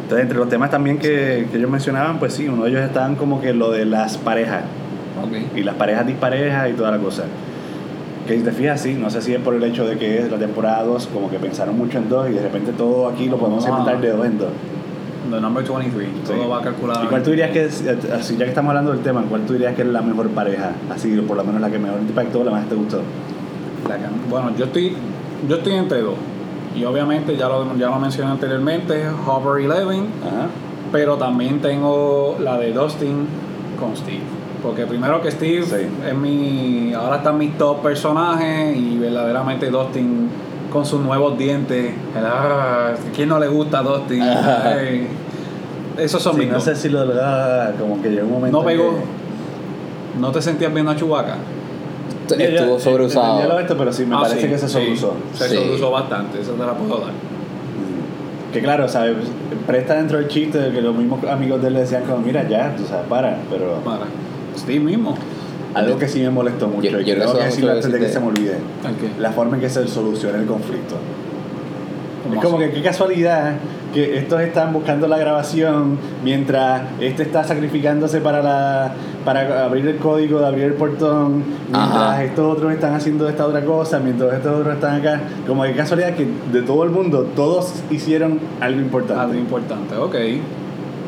Entonces, entre los temas también que, que ellos mencionaban, pues sí, uno de ellos estaban como que lo de las parejas Ok. y las parejas disparejas y toda la cosa. Que si te fijas, sí, no sé si es por el hecho de que es la temporada 2, como que pensaron mucho en dos y de repente todo aquí lo podemos Ah. de dos en dos. The number 23. Sí. Todo va calculado. ¿Y cuál tú dirías que es, así ya que estamos hablando del tema, cuál tú dirías que es la mejor pareja? Así, por lo menos la que mejor te impactó, la más te gustó. La que- bueno, yo estoy, yo estoy entre dos. Y obviamente, ya lo, ya lo mencioné anteriormente, Eleven. Ajá. Pero también tengo la de Dustin con Steve. Porque primero que Steve Sí. es mi. Ahora están mis top personajes y verdaderamente Dustin con sus nuevos dientes. el, ah, ¿Quién no le gusta a Dustin? Ay, esos son Sí, mis no dos. sé si lo ah, como que llegó un momento. No pegó. que- ¿No te sentías viendo a Chewbacca? Yo- yo- Estuvo sobreusado. entendía lo esto, pero sí, me Ah, parece sí, que se sí. sobreusó. Se Sí. sobreusó bastante, eso te la puedo dar. Que claro, ¿sabes? Presta dentro del chiste de que los mismos amigos de él le decían como, mira, ya, tú sabes, para, pero Para. Steve mismo. algo que sí me molestó mucho Yo- y yo que creo tengo que da antes de que se me olvide. La forma en que se soluciona el conflicto. ¿Cómo Es como así? que qué casualidad que estos están buscando la grabación mientras este está sacrificándose para la para abrir el código, de abrir el portón, mientras Ajá. estos otros están haciendo esta otra cosa, mientras estos otros están acá. Como que casualidad que de todo el mundo todos hicieron algo importante. Algo importante, ok.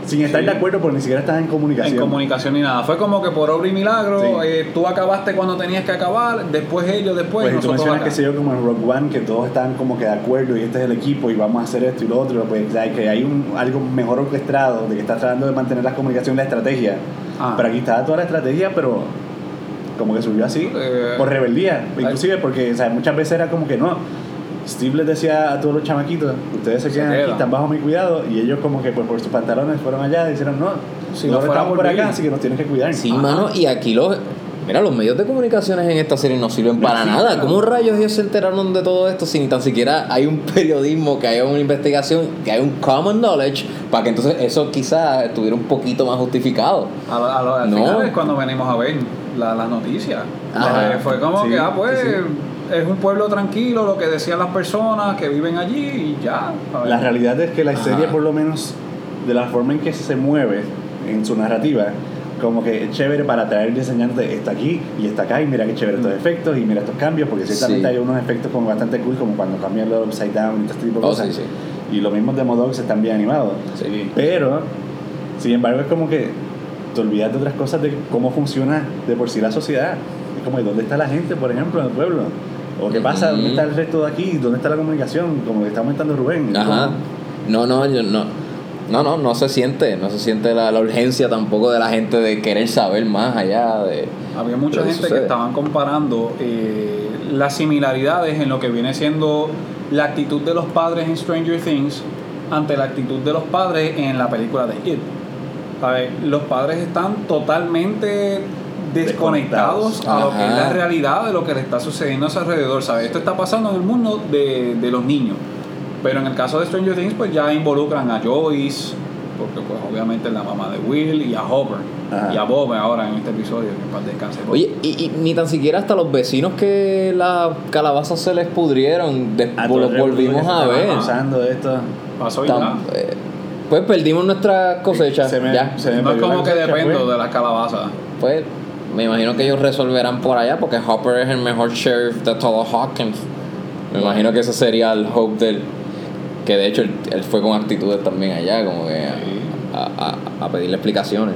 Sin estar Sí. de acuerdo porque ni siquiera estaban en comunicación. En comunicación ni nada. Fue como que por obra y milagro, Sí. eh, tú acabaste cuando tenías que acabar, después ellos, después Pues y tú nosotros mencionas que sé yo como en Rock One que todos están como que de acuerdo y este es el equipo y vamos a hacer esto y lo otro, pues hay que hay un, algo mejor orquestado de que estás tratando de mantener la comunicación y la estrategia. Ah. Pero aquí estaba toda la estrategia, pero como que subió así Eh, por rebeldía, inclusive porque o sea, muchas veces era como que no. Steve les decía a todos los chamaquitos, ustedes se Se quedan aquí, están bajo mi cuidado y ellos como que pues por sus pantalones fueron allá y dijeron no, Si no estamos por por Billy". acá, así que nos tienen que cuidar. Sí, Ajá. mano, y aquí los. Mira, los medios de comunicaciones en esta serie no sirven para Sí, nada. no. ¿Cómo rayos ellos se enteraron de todo esto si ni tan siquiera hay un periodismo, que haya una investigación, que hay un common knowledge, para que entonces eso quizás estuviera un poquito más justificado? A lo- a lo- al No. final es cuando venimos a ver la- las noticias. Ajá. Eh, fue como Sí, que, ah, pues, sí, es un pueblo tranquilo, lo que decían las personas que viven allí y ya. La realidad es que la Ajá. serie, por lo menos de la forma en que se mueve en su narrativa, como que es chévere para traer y enseñarte está aquí y está acá y mira qué chévere estos efectos y mira estos cambios, porque ciertamente Sí. hay unos efectos como bastante cool, como cuando cambian los upside down y todo este tipo de Oh, cosas. sí, sí. Y los mismos Demo Dogs están bien animados. Sí. Pero, sin embargo, es como que te olvidas de otras cosas de cómo funciona de por sí la sociedad. Es como, ¿dónde está la gente, por ejemplo, en el pueblo? ¿O qué pasa? ¿Dónde está el resto de aquí? ¿Dónde está la comunicación? Como que está aumentando Rubén. Ajá. No, no, yo no. No, no, no se siente, no se siente la, la urgencia tampoco de la gente de querer saber más allá de... Había mucha gente sucede. que estaban comparando eh, las similaridades en lo que viene siendo la actitud de los padres en Stranger Things ante la actitud de los padres en la película de It. ¿Sabes? Los padres están totalmente desconectados a lo que es la realidad de lo que le está sucediendo a su alrededor. ¿sabes? Esto está pasando en el mundo de, de los niños. Pero en el caso de Stranger Things, pues ya involucran a Joyce, porque pues obviamente es la mamá de Will, y a Hopper, Ajá. y a Bob ahora en este episodio, que en paz descanse. Oye, y, y ni tan siquiera hasta los vecinos que las calabazas se les pudrieron, después todo los volvimos a ver. Usando esto. pasó y eh, pues perdimos nuestra cosecha. Se me- ya. se me No es como que dependo pues. de las calabazas. Pues me imagino que ellos resolverán por allá porque Hopper es el mejor sheriff de todo Hawkins. Me imagino que ese sería el hope del que de hecho él, él fue con actitudes también allá como que a, a- a pedirle explicaciones.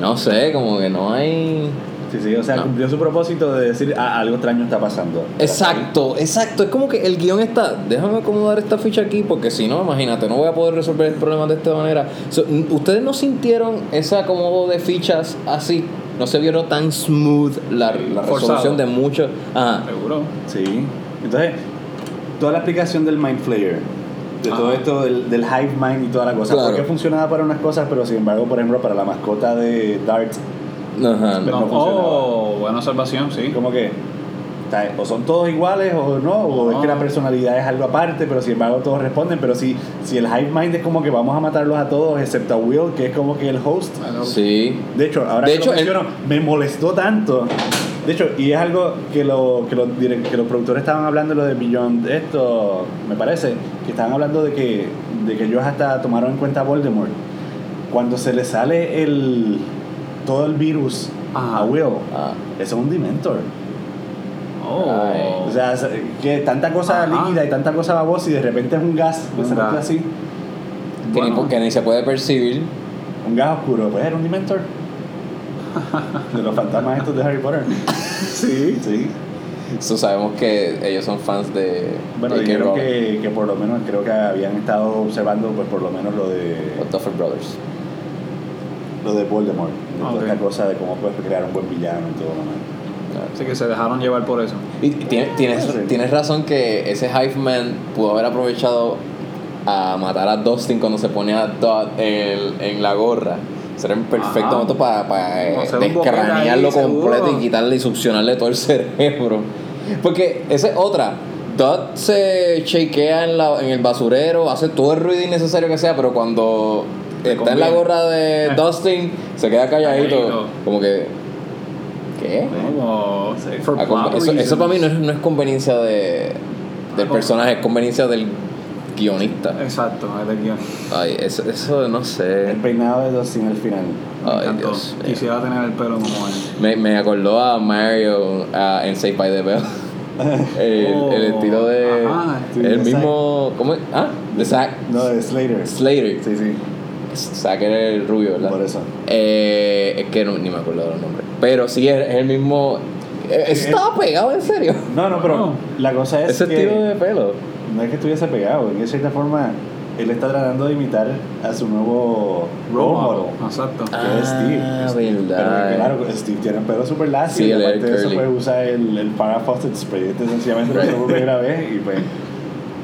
No sé, como que no hay Sí, sí, o sea, No. cumplió su propósito de decir, ah, algo extraño está pasando. Exacto, exacto. Es como que el guion está. Déjame acomodar esta ficha aquí porque si no, imagínate, no voy a poder resolver el problema de esta manera. So, ¿Ustedes no sintieron ese acomodo de fichas así? ¿No se vieron tan smooth la, la resolución de muchos? Ajá. Seguro. Sí. Entonces, toda la explicación del Mind Flayer, de todo esto del, del Hive Mind y toda la cosa, Claro. porque funcionaba para unas cosas, pero sin embargo, por ejemplo, para la mascota de Dart, Ajá. Pero No, no funcionaba. oh, buena observación, sí. como que o son todos iguales o no, o es que la personalidad es algo aparte, pero sin embargo todos responden, pero si, si el Hive Mind es como que vamos a matarlos a todos, excepto a Will, que es como que el host, Sí. De hecho, ahora De que hecho, lo el- menciono, me molestó tanto. De hecho, y es algo que, lo, que, los, que los productores estaban hablando lo de Beyond esto, me parece, que estaban hablando de que, de que ellos hasta tomaron en cuenta a Voldemort. Cuando se le sale el todo el virus Ajá. a Will, Ah. eso es un Dementor. Oh. O sea, es- que tanta cosa Ajá. líquida y tanta cosa babosa y de repente es un gas, Un repente gas. así, Que, ni, que ni se puede percibir. un gas oscuro, pues era un Dementor. <laughs> De los fantasmas estos de Harry Potter. <laughs> sí. Sí. So, sabemos que ellos son fans de. Bueno, J.K. dijeron que, que por lo menos creo que habían estado observando pues por lo menos lo de Los Duffer Brothers. lo de Voldemort, de Ah, toda ok. esta cosa de cómo puedes crear un buen villano y todo lo demás. Así que se dejaron llevar por eso. Y tiene- tienes, Sí. tienes razón que ese Hive Man pudo haber aprovechado a matar a Dustin cuando se pone a Dot en, en la gorra. Será un perfecto Ajá. momento para, para eh, descranearlo completo seguro. y quitarle y succionarle todo el <laughs> cerebro. Porque esa es otra. Dot se shakea en, la, en el basurero, hace todo el ruido innecesario que sea, pero cuando está en la gorra de Eh. Dustin, se queda calladito. Calladito. Como que. ¿Qué? Eso, eso para mí no es, no es conveniencia de, del Ah, personaje, es conveniencia del guionista. Exacto, es del guion. Ay, eso, eso no El sé. peinado de Dustin al final. Ay. Dios. Quisiera tener el pelo como él. Me, me acordó a Mario en Saved by the Bell. <laughs> el, Oh, el estilo de. ajá, el mismo. ¿Cómo es? Ah, de Zack No, de Slater. Slater. Sí, sí. Zack era el rubio, ¿verdad? Por eso. Eh, es que no- ni me acuerdo de los nombres. Pero sí, es, es el mismo. eh, Eso estaba pegado, en serio. No, no, pero No. la cosa es Ese que estilo de pelo. no es que estuviese pegado, de cierta forma él está tratando de imitar a su nuevo role model. Exacto. que es Steve. Ah, Steve. verdad. Pero claro, Steve tiene el pelo super lacio Sí, y el aparte de eso pues usa el, el Farrah Fawcett spray. Este sencillamente lo por primera vez y pues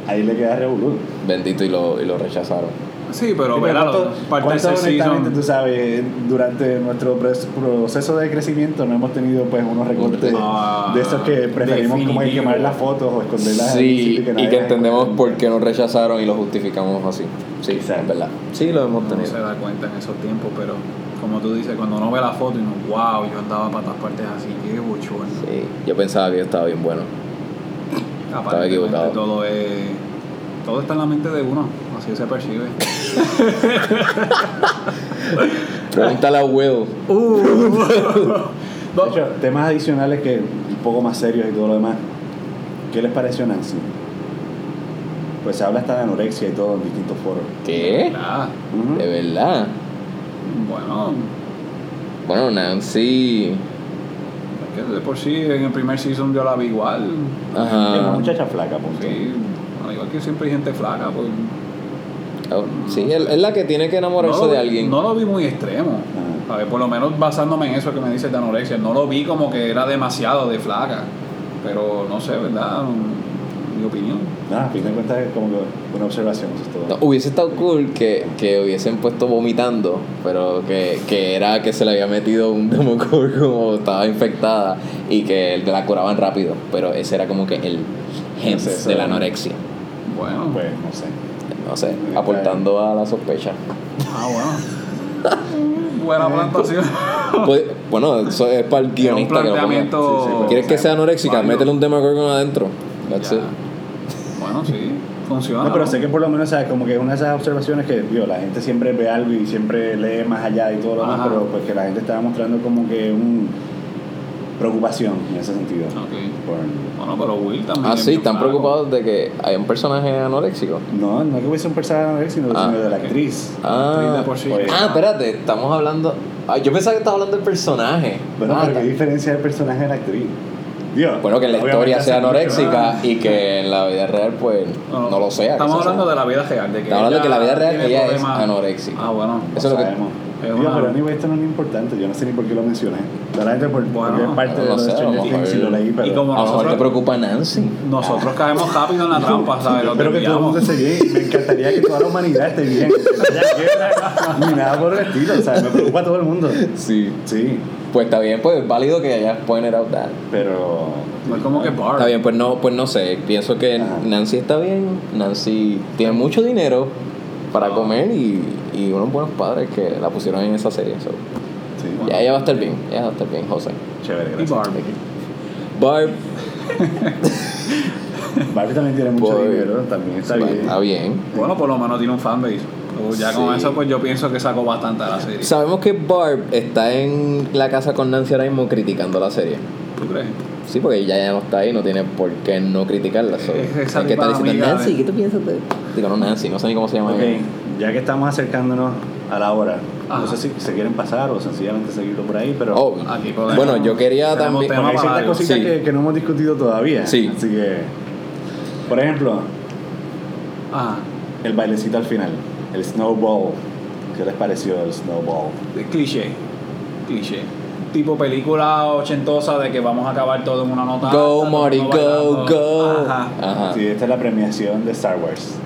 ahí le queda revolú. Bendito y lo, y lo rechazaron. Sí, pero Sí, verá, ¿cuánto- parte cuánto del honestamente tú sabes, durante nuestro proceso de crecimiento no hemos tenido pues unos recortes Ah, de esos que preferimos como quemar las fotos o esconderlas en Sí, y que entendemos por qué nos rechazaron y lo justificamos así. Sí, Exacto. es verdad. Sí, lo hemos No se tenido. da cuenta en esos tiempos, pero como tú dices, cuando uno ve la foto y uno, wow, yo andaba para todas partes así, qué bochorno. Sí, yo pensaba que yo estaba bien bueno. Aparentemente equivocado. Todo es. Todo está en la mente de uno, así se percibe. Pregúntale a Will. De hecho, temas adicionales que un poco más serios y todo lo demás. ¿Qué les pareció Nancy? Pues se habla hasta de anorexia y todo en distintos foros. ¿Qué? Ah, Ujú. De verdad. bueno, Bueno, Nancy. es que de por sí en el primer season yo la vi igual. Es una Ajá. muchacha flaca, punto. Sí, al igual que siempre hay gente flaca, pues. Oh, Sí, es la que tiene que enamorarse no lo de vi- alguien. No lo vi muy extremo. Ah. A ver, por lo menos basándome en eso que me dices de anorexia, no lo vi como que era demasiado de flaca. Pero no sé, ¿verdad? Mi opinión. No, a fin de cuentas es como que una observación, eso es todo. No, hubiese estado cool que, que hubiesen puesto vomitando, pero que, que era que se le había metido un democor <laughs> como estaba infectada y que la curaban rápido. Pero ese era como que el hint No sé, eso de la no. anorexia. Bueno, Pues no sé. No sé, aportando a la sospecha. ah, bueno. <laughs> Buena plantación. Pues, bueno, eso es para el Es un guionista que lo planteamiento. ¿Quieres que sea anoréxica? válido. Métele un demogorgon adentro. That's Ya. it. Bueno, sí, funciona. No, pero ¿no? sé que por lo menos, ¿sabes? Como que es una de esas observaciones que, digo, la gente siempre ve algo y siempre lee más allá y todo lo demás, Ajá. pero pues que la gente estaba mostrando como que un preocupación en ese sentido. Ok. Por- Bueno, pero Will también. Ah, es sí, están preocupados de que hay un personaje anoréxico. no, no que hubiese un personaje, sino, Ah, sino de la actriz. Ah, Actriz de por sí. Pues- ah, espérate, estamos hablando. Ah, yo pensaba que estaba hablando del personaje. Bueno, Ah, pero ¿qué está- diferencia del personaje de la actriz? Dios, bueno, que en la obviamente historia sea anoréxica y que en la vida real, pues, no, lo sea. Estamos hablando sea. de la vida real. De que Estamos hablando de que la vida real ella es anoréxica. Ah, bueno. No Eso es lo sabemos. Es Digo, una- pero anyway, esto no es importante. Yo no sé ni por qué lo mencioné. La gente por, Bueno, porque es parte no de los sé, a lo Stranger mejor- Things y lo leí, pero... y como A lo mejor te preocupa Nancy. Nosotros caemos rápido en la <laughs> trampa, ¿sabes? Lo Espero que todo el mundo esté bien. Me encantaría que toda la humanidad esté bien. <laughs> Que no haya guerra ni nada por el estilo. O sea, me preocupa a todo el mundo. Sí. Sí, Pues está bien, pues es válido que hayas pointed out that. pero... No es como que Bart. Está bien, pues no, pues no sé. Pienso que Ajá. Nancy está bien. Nancy tiene mucho dinero para comer y, y unos buenos padres que la pusieron en esa serie. so. Sí, Ya ella va a estar bien, ella va a estar bien, José. chévere, Y gracias. Barbie. Barb, Barbie <laughs> también tiene mucho Boy. dinero, también está bien. está bien. Bueno, por lo menos tiene un fanbase. O Ya con Sí. eso, pues yo pienso que sacó bastante de la serie. Sabemos que Barb está en la casa con Nancy ahora mismo criticando la serie. ¿Tú crees? Sí, porque ella ya no está ahí, no tiene por qué no criticarla. so. Es que diciendo, Nancy, ¿qué tú piensas de...? Digo, no, Nancy, no sé ni cómo se llama Ok, ella. ya que estamos acercándonos a la hora, Ajá. no sé si se quieren pasar o sencillamente seguirlo por ahí, pero... Oh, Aquí podemos- bueno, yo quería también... Porque hay ciertas cositas Sí. que, que no hemos discutido todavía. Sí. Así que, por ejemplo, Ah, el bailecito al final, el snowball. ¿Qué les pareció el snowball? de cliché. Cliché. Tipo película ochentosa de que vamos a acabar todo en una nota. Go, mundo go, bailando. go. Ajá. Ajá. Sí, esta es la premiación de Star Wars.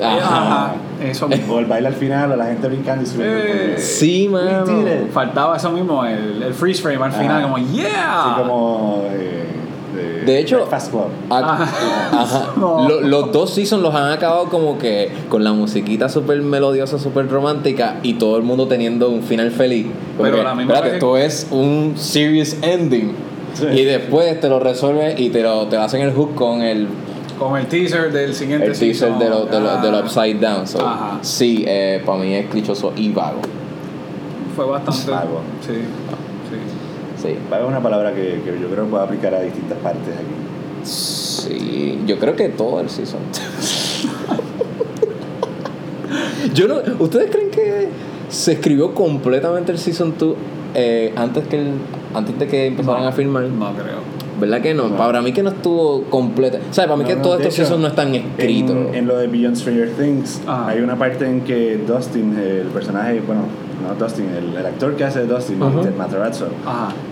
Ajá. Ajá. Eso mismo. O el baile al final, o la gente brincando y subiendo. Eh, Sí, mano. Faltaba eso mismo, el, el freeze frame al final, Ajá. como yeah. Así como eh, de, De hecho- Fast Club. Ah, <laughs> Ajá. <laughs> No. Lo- los dos seasons los han acabado como que con la musiquita súper melodiosa, súper romántica y todo el mundo teniendo un final feliz. Como Pero la misma espérate, esto es un serious ending. Sí. Y después te lo resuelven y te lo te hacen el hook con el, Con el teaser del siguiente el teaser season. de lo, de lo, de lo Ah, Upside Down. So, Ajá. Sí, eh, para mí es clichoso y vago. Fue bastante. Vago. Sí, sí. Sí. Va a haber una palabra que, que yo creo que puede aplicar a distintas partes aquí. Sí, yo creo que todo el season. <laughs> Yo no, ¿Ustedes creen que se escribió completamente el Season 2 eh, antes, que el- antes de que empezaran No. a filmar? No creo. ¿Verdad que no? No. Para mí que no estuvo completa. O sea, para mí No, que no, todos estos hecho, seasons no están escritos. En, en lo de Beyond Stranger Things, Ajá. hay una parte en que Dustin, el personaje, bueno, no Dustin, el, el actor que hace de Dustin. Ted Matarazzo,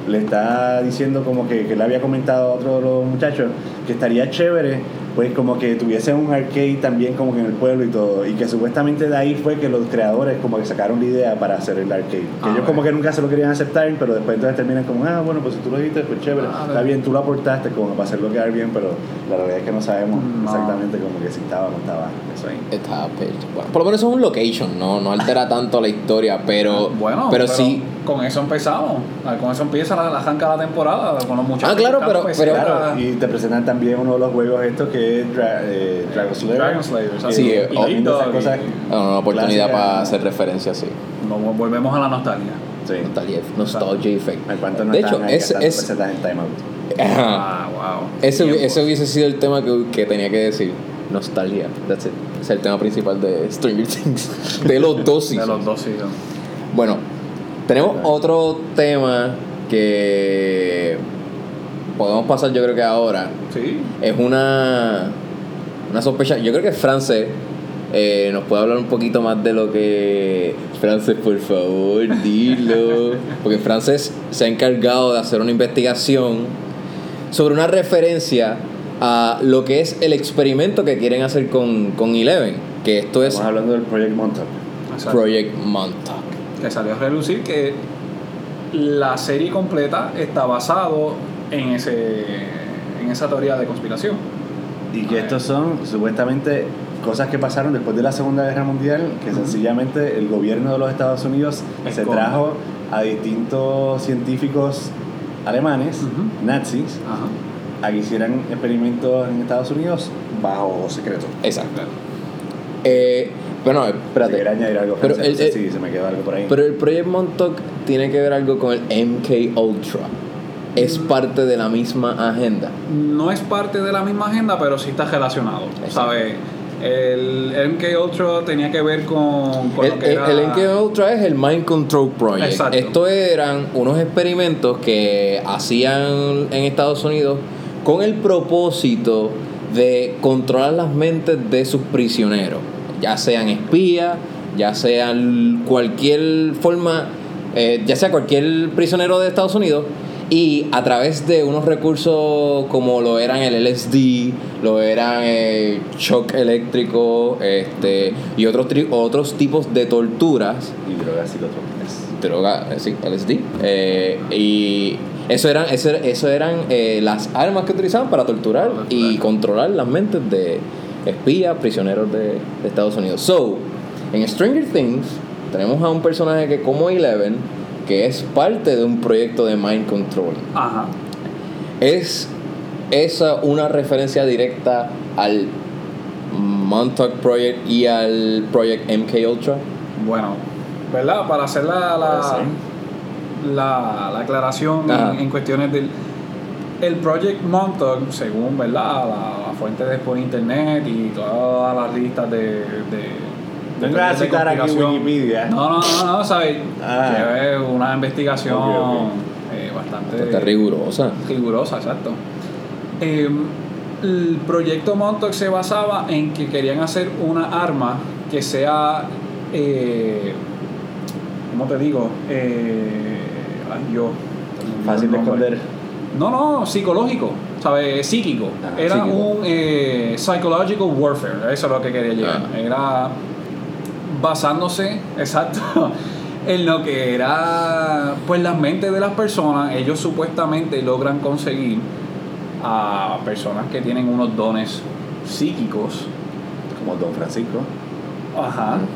le está diciendo como que, que le había comentado a otro de los muchachos que estaría chévere pues como que tuviese un arcade también como que en el pueblo y todo. Y que supuestamente de ahí fue que los creadores como que sacaron la idea para hacer el arcade. Que Ah, ellos como que nunca se lo querían aceptar pero después entonces terminan como ah bueno pues si tú lo dijiste pues chévere. Ah, está pero- bien tú lo aportaste como para hacerlo quedar bien pero la realidad es que no sabemos No. exactamente como que si estaba o no estaba eso ahí. Está pues, bueno, por lo menos es un location, no, no altera tanto la historia, pero, Bueno, pero, sí. Con eso empezamos. Ah, Con eso empieza la, la arranca la temporada. Con los muchachos. Ah, claro, pero- pero-. Claro, y te presentan también uno de los juegos estos que es Dra eh, Dragon Slayer. Dragon Slayer. Sí, Y eh, Leap Dog, esas cosas- y- No, una oportunidad Clásica. para hacer referencia, sí. nos volvemos a la nostalgia. Sí. Nostalgia, nostalgia effect. ¿A cuánto no De hecho, es, en ajá. Ah, wow. ese, ese hubiese sido el tema que, que tenía que decir. Nostalgia. That's it. Es el tema principal de Stranger Things. De los dos De los dos seasons. Bueno, tenemos otro tema que podemos pasar yo creo que ahora. Sí. Es una, una sospecha. Yo creo que Frances eh, nos puede hablar un poquito más de lo que... Frances, por favor, dilo. <laughs> Porque Frances se ha encargado de hacer una investigación sobre una referencia a lo que es el experimento que quieren hacer con, con Eleven. Que esto es Estamos hablando del Project Montauk. Project Montauk. Que salió a relucir que la serie completa está basado en ese en esa teoría de conspiración. Y que estos son supuestamente cosas que pasaron después de la Segunda Guerra Mundial, que sencillamente el gobierno de los Estados Unidos se trajo a distintos científicos alemanes, nazis, a que hicieran experimentos en Estados Unidos bajo secreto. Exacto. Eh, bueno, Si espérate. añadir algo, Pero el- no sé el- si se me quedó algo por ahí. Pero el Project Montauk tiene que ver algo con el MK Ultra. Es parte de la misma agenda. No es parte de la misma agenda, pero sí está relacionado. ¿Sabes? El MK Ultra tenía que ver con, con El, lo que el- era... el MK Ultra es el Mind Control Project. Exacto. Estos eran unos experimentos que hacían en Estados Unidos con el propósito de controlar las mentes de sus prisioneros, ya sean espías, ya sean cualquier forma, eh, ya sea cualquier prisionero de Estados Unidos. Y a través de unos recursos como lo eran el LSD, lo eran el shock eléctrico este, y otros, tri- otros tipos de torturas, Y drogas psicotrópicas. droga, eh, sí, LSD, eh, y eso eran, eso, eso eran eh, las armas que utilizaban para torturar y controlar las mentes de espías, prisioneros de, de Estados Unidos. So, en Stranger Things tenemos a un personaje que como Eleven, que es parte de un proyecto de mind control. Ajá. ¿Es esa una referencia directa al Montauk Project y al Project MK Ultra? Bueno, ¿verdad? Para hacer la, la, la, la aclaración en, en cuestiones del... El Project Montauk, según ¿verdad? La, la fuente de por internet y todas las listas de... a de citar aquí. Wikipedia. No, no, no, no, ¿sabes? Ah. Que es una investigación eh, bastante Bastante rigurosa. rigurosa, exacto. Eh, el proyecto Montauk se basaba en que querían hacer una arma que sea, eh, ¿cómo te digo? Eh, yo. Fácil de esconder. No, no, psicológico, ¿sabes? Psíquico. Ah, Era psíquico. un eh, psychological warfare, eso es lo que quería llegar. Ah. Era basándose, <laughs> exacto, en lo que era, pues las mentes de las personas. Ellos supuestamente logran conseguir a personas que tienen unos dones psíquicos. Como Don Francisco. Ajá. <laughs>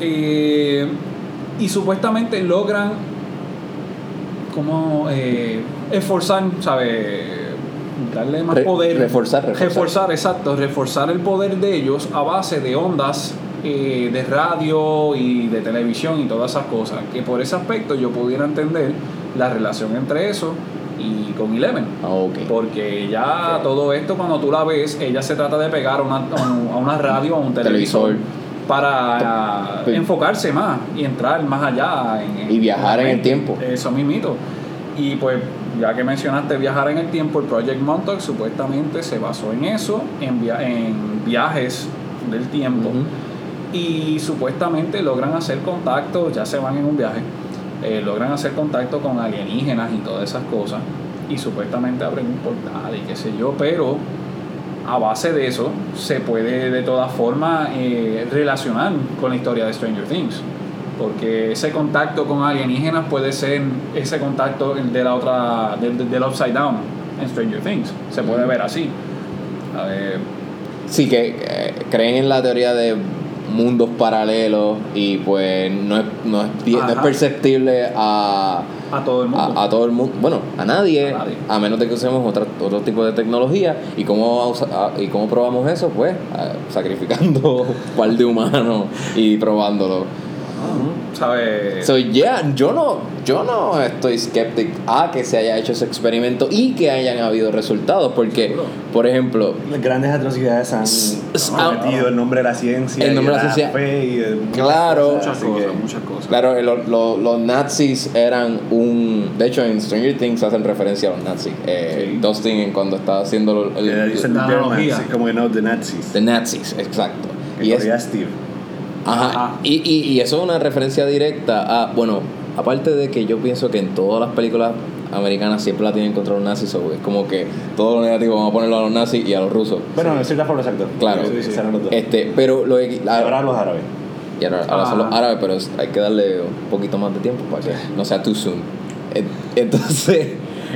Eh, y supuestamente logran como eh, esforzar, ¿sabes? Darle más Re- poder. reforzar, reforzar. exacto. Reforzar el poder de ellos a base de ondas eh, de radio y de televisión y todas esas cosas. Que por ese aspecto yo pudiera entender la relación entre eso y con Eleven. Ah. Porque ya todo esto, cuando tú la ves, ella se trata de pegar a una, a un- a una radio, a un televisor. Televisor. Para enfocarse más y entrar más allá. En, Y viajar en el tiempo. Eso mismito. Y pues, ya que mencionaste viajar en el tiempo, el Project Montauk supuestamente se basó en eso, en, via- en viajes del tiempo. Y supuestamente logran hacer contacto, ya se van en un viaje, eh, logran hacer contacto con alienígenas y todas esas cosas. Y supuestamente abren un portal y qué sé yo, pero a base de eso se puede de todas formas eh, relacionar con la historia de Stranger Things. Porque ese contacto con alienígenas puede ser ese contacto de la otra, del, del Upside Down en Stranger Things. Se puede ver así. A ver, Sí, que eh, creen en la teoría de mundos paralelos y pues no es, no es, no es perceptible a, a todo el mundo. a, a todo el mundo, bueno, a nadie, A nadie. a menos de que usemos otra, otro tipo de tecnología. ¿Y cómo, ¿Y cómo probamos eso? Pues sacrificando <laughs> par de humanos y probándolo. ¿Sabes? So, yeah, yo no, yo no estoy skeptic a que se haya hecho ese experimento y que hayan habido resultados, porque, Seguro. por ejemplo, Las grandes atrocidades han, s- han metido el nombre de la ciencia, El nombre y de la ciencia. fe y de muchas Claro. cosas, muchas cosas, muchas cosas. Claro, lo- lo- los nazis eran un... De hecho, en Stranger Things hacen referencia a los nazis. Eh, Sí. Dustin, en cuando está haciendo el, el- Germans, analogía. sí, como que no, the Nazis. The Nazis, exacto. Y, es, Steve. Ajá, Ajá. y, y, y eso es una referencia directa a... Bueno, aparte de que yo pienso que en todas las películas americanas siempre la tienen contra los nazis, so es como que todo lo negativo vamos a ponerlo a los nazis y a los rusos. Bueno, de cierta forma, exacto. Claro. Sí, sí. Este, pero lo que- Y ahora los árabes. Y ahora, ahora son los Ah. árabes, pero hay que darle un poquito más de tiempo para que no sea too soon. En- Entonces,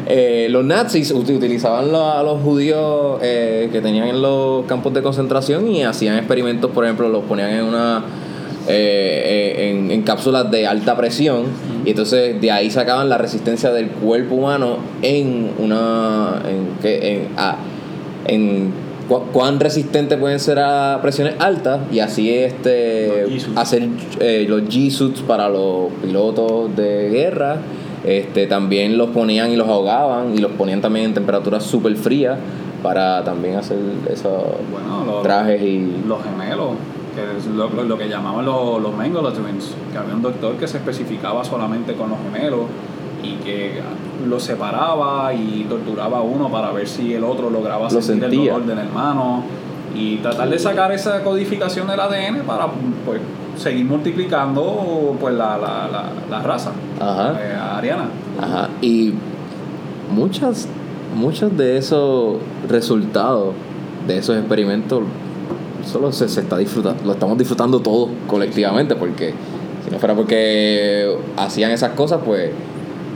eh, los nazis ut- utilizaban a los judíos eh, que tenían en los campos de concentración y hacían experimentos, por ejemplo, los ponían en una eh, eh, en, en cápsulas de alta presión y entonces de ahí sacaban la resistencia del cuerpo humano en una en, en, a- en cu- cuán resistentes pueden ser a presiones altas y así este Los hacer eh, los G-suits para los pilotos de guerra este también los ponían y los ahogaban y los ponían también en temperaturas súper frías para también hacer esos Bueno, los, trajes y los gemelos, que es lo, lo- lo que llamaban los, los Mengele Twins, que había un doctor que se especificaba solamente con los gemelos y que los separaba y torturaba a uno para ver si el otro lograba Lo sentir sentía. el dolor del hermano y tratar de sacar esa codificación del ADN para pues seguir multiplicando pues la, la, la, la raza Ajá. eh, ariana. Ajá, y muchas, muchos de esos resultados de esos experimentos solo se, se está disfrutando, lo estamos disfrutando todos colectivamente, porque si no fuera porque hacían esas cosas, pues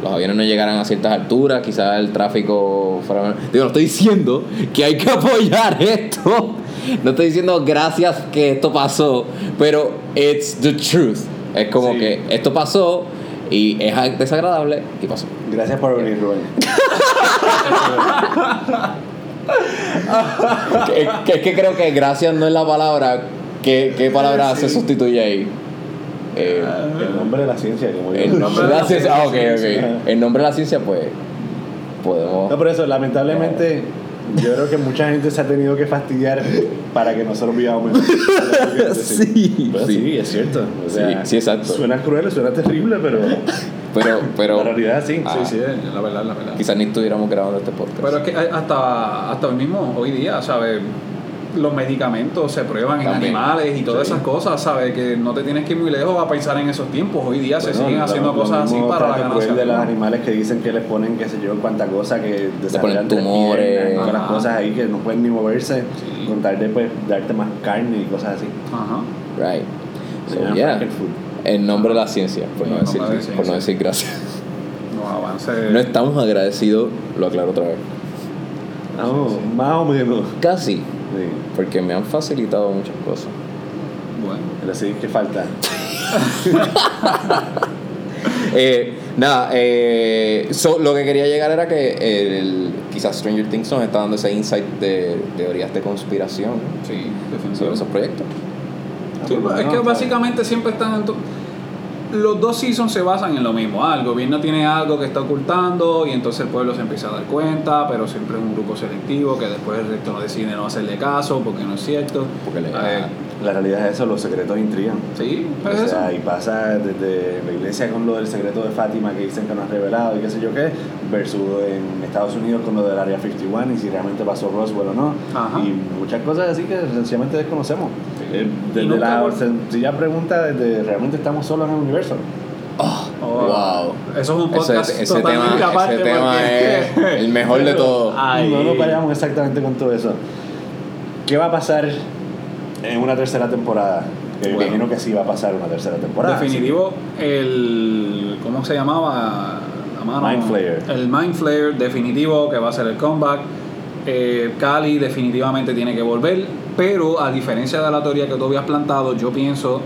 los aviones no llegaran a ciertas alturas, quizás el tráfico fuera... Digo, no estoy diciendo que hay que <laughs> apoyar esto, no estoy diciendo gracias que esto pasó, pero it's the truth. Es como Sí. que esto pasó y es desagradable y pasó. Gracias por venir, Rubén. <laughs> que- es que creo que gracias no es la palabra. ¿Qué, qué palabra se sustituye ahí? Eh, El nombre de la ciencia, como el nombre de la ciencia. Ah, ok, ciencia. ok. El nombre de la ciencia, pues. Podemos. No, por eso, lamentablemente, yo creo que mucha gente se ha tenido que fastidiar para que nosotros vivamos mejor. <laughs> Sí, Pero sí. sí, es cierto. O sea, Sí, sí, exacto. Suena cruel, suena terrible, pero Pero, <laughs> pero la realidad sí. Ah. Sí, sí, la verdad, la verdad. quizás ni estuviéramos grabando este podcast. Pero es que hasta, hasta hoy mismo, hoy día, ¿sabes? Los medicamentos se prueban en animales y todas Sí. esas cosas, ¿sabes? Que no te tienes que ir muy lejos a pensar en esos tiempos. Hoy día se siguen lo- haciendo lo cosas así para la ganancia. de los animales que dicen que les ponen, qué sé yo, cuánta cosa que desarrollan tumores. todas las cosas ahí que no pueden ni moverse, Sí. con tal de pues, darte más carne y cosas así. Ajá. Right. Se So, yeah. En nombre de la ciencia, por, no decir, de por no decir gracias. No estamos agradecidos, lo aclaro otra vez. Vamos, más o menos. Casi, Sí. porque me han facilitado muchas cosas. Bueno. Pero sí, que falta. <laughs> <laughs> Eh, nada, eh, so, lo que quería llegar era que el, quizás Stranger Things nos está dando ese insight de teorías de conspiración Sí, sobre esos proyectos. Sí, Bueno, es que básicamente siempre están en los dos seasons se basan en lo mismo. Ah, el gobierno tiene algo que está ocultando y entonces el pueblo se empieza a dar cuenta, pero siempre es un grupo selectivo que después el resto no decide no hacerle caso porque no es cierto. Porque le- Eh, La realidad es eso, los secretos intrigan. Sí, pues o eso. sea, y pasa desde la iglesia con lo del secreto de Fátima que dicen que no has revelado y qué sé yo qué, versus en Estados Unidos con lo del Área 51 y si realmente pasó Roswell o no. Ajá. Y muchas cosas así que sencillamente desconocemos. Sí. Eh, Desde nunca la vol- sencilla pregunta, desde realmente estamos solos en el universo. Oh, Oh, wow. Eso es un Ese, podcast ese totalmente tema, aparte. ese tema porque- es el mejor de todos. Ay. No nos vayamos exactamente con todo eso. ¿Qué va a pasar en una tercera temporada? Que me Bueno. imagino que sí va a pasar una tercera temporada. Definitivo, el. ¿Cómo se llamaba? La mano. Mind Flayer. El Mind Flayer, definitivo, que va a ser el comeback. Eh, Cali definitivamente tiene que volver, pero a diferencia de la teoría que tú habías plantado, yo pienso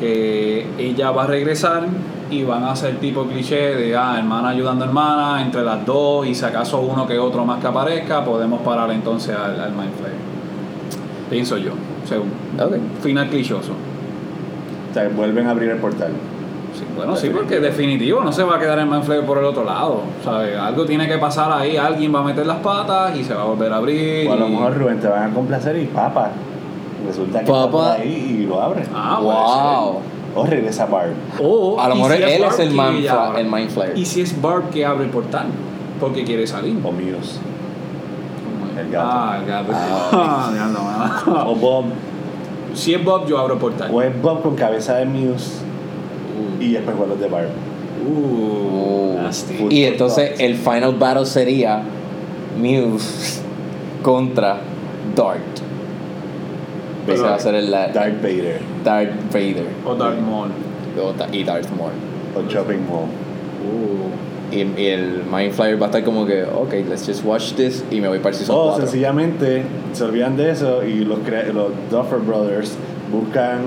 que ella va a regresar y van a hacer tipo cliché de ah, hermana ayudando a hermana entre las dos y si acaso uno que otro más que aparezca, podemos parar entonces al, al Mind. Pienso yo, según. Ok. Final clichoso. O sea, vuelven a abrir el portal. Sí, bueno, sí, porque definitivo no se va a quedar el Manfred por el otro lado. ¿sabes? Algo tiene que pasar ahí, alguien va a meter las patas y se va a volver a abrir. O a lo y- mejor Rubén te van a complacer y papa. Resulta que está Papa. por ahí y lo abre. Ah, wow. O regresa Barb. O, A lo mejor si él es Barb el abre. el mind. Y si es Barb que abre el portal, porque quiere salir. O Muse. El gato. Ah, el <laughs> gato. Ah. O Bob. Si es Bob, yo abro el portal. O es Bob con cabeza de Muse y después vuelos de Barb. Uh, Oh. nasty. Full Y entonces el final battle sería Muse contra Dart. Ese va a ser el la- Darth Vader. Darth Vader. O Darth Maul. Y Darth Maul. O Chopping Mall. Uh. Y, y el Mind Flyer va a estar como que, ok, let's just watch this y me voy para el season O 4. sencillamente se olvidan de eso y los, los Duffer Brothers buscan